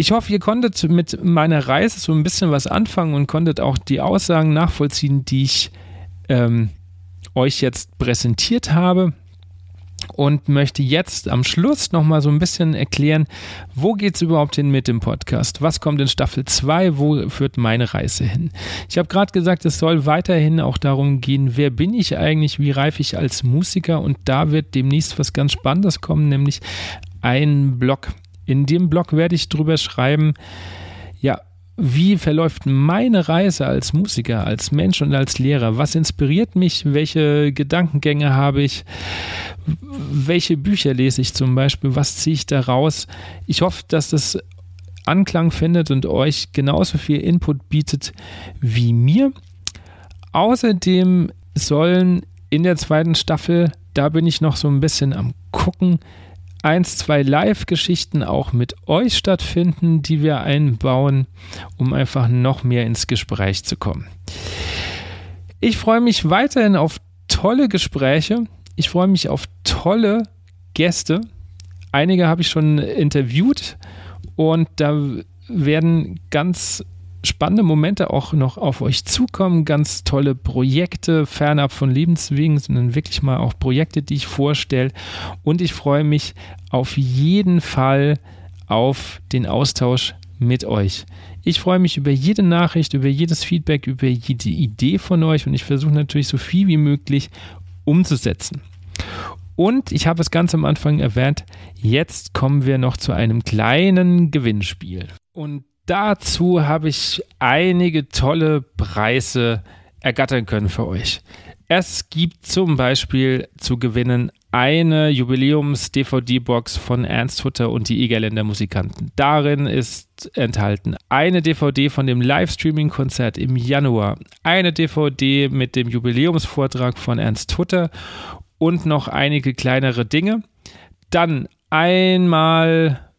ich hoffe, ihr konntet mit meiner Reise so ein bisschen was anfangen und konntet auch die Aussagen nachvollziehen, die ich ähm, euch jetzt präsentiert habe und möchte jetzt am Schluss nochmal so ein bisschen erklären, wo geht es überhaupt hin mit dem Podcast? Was kommt in Staffel 2? Wo führt meine Reise hin? Ich habe gerade gesagt, es soll weiterhin auch darum gehen, wer bin ich eigentlich, wie reif ich als Musiker und da wird demnächst was ganz Spannendes kommen, nämlich ein Blog. In dem Blog werde ich drüber schreiben, ja, wie verläuft meine Reise als Musiker, als Mensch und als Lehrer? Was inspiriert mich? Welche Gedankengänge habe ich? Welche Bücher lese ich zum Beispiel? Was ziehe ich da raus? Ich hoffe, dass das Anklang findet und euch genauso viel Input bietet wie mir. Außerdem sollen in der zweiten Staffel, da bin ich noch so ein bisschen am gucken, eins, zwei Live-Geschichten auch mit euch stattfinden, die wir einbauen, um einfach noch mehr ins Gespräch zu kommen. Ich freue mich weiterhin auf tolle Gespräche. Ich freue mich auf tolle Gäste. Einige habe ich schon interviewt und da werden ganz spannende Momente auch noch auf euch zukommen, ganz tolle Projekte, fernab von Lebenswegen, sondern wirklich mal auch Projekte, die ich vorstelle. Und ich freue mich auf jeden Fall auf den Austausch mit euch. Ich freue mich über jede Nachricht, über jedes Feedback, über jede Idee von euch und ich versuche natürlich so viel wie möglich umzusetzen. Und ich habe es ganz am Anfang erwähnt, jetzt kommen wir noch zu einem kleinen Gewinnspiel. Und dazu habe ich einige tolle Preise ergattern können für euch. Es gibt zum Beispiel zu gewinnen eine Jubiläums-DVD-Box von Ernst Hutter und die Egerländer Musikanten. Darin ist enthalten eine DVD von dem Livestreaming-Konzert im Januar, eine DVD mit dem Jubiläumsvortrag von Ernst Hutter und noch einige kleinere Dinge. Dann einmal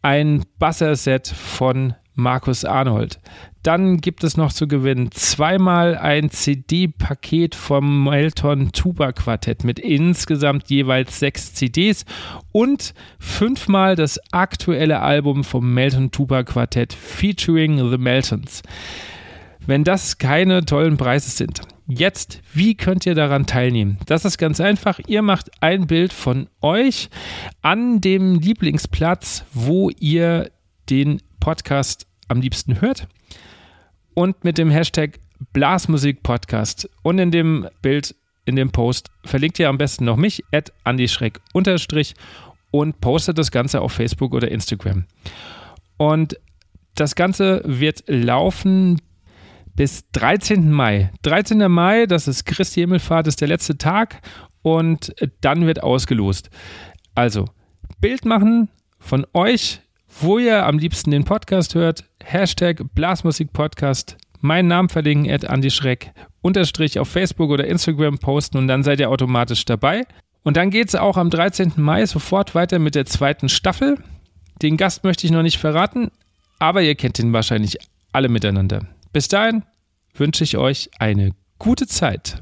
ein Basserset von Markus Arnold. Dann gibt es noch zu gewinnen zweimal ein CD-Paket vom Melton Tuba Quartett mit insgesamt jeweils sechs CDs und fünfmal das aktuelle Album vom Melton Tuba Quartett featuring The Meltons. Wenn das keine tollen Preise sind. Jetzt, wie könnt ihr daran teilnehmen? Das ist ganz einfach. Ihr macht ein Bild von euch an dem Lieblingsplatz, wo ihr den Podcast am liebsten hört. Und mit dem Hashtag Blasmusik-Podcast. Und in dem Bild, in dem Post, verlinkt ihr am besten noch mich, at Schreck unterstrich und postet das Ganze auf Facebook oder Instagram. Und das Ganze wird laufen bis 13. Mai. 13. Mai, das ist Christi Himmelfahrt, ist der letzte Tag und dann wird ausgelost. Also, Bild machen von euch wo ihr am liebsten den Podcast hört. Hashtag Blasmusik-Podcast. Meinen Namen verlinken, at Andy Schreck, unterstrich auf Facebook oder Instagram posten und dann seid ihr automatisch dabei. Und dann geht es auch am 13. Mai sofort weiter mit der zweiten Staffel. Den Gast möchte ich noch nicht verraten, aber ihr kennt ihn wahrscheinlich alle miteinander. Bis dahin wünsche ich euch eine gute Zeit.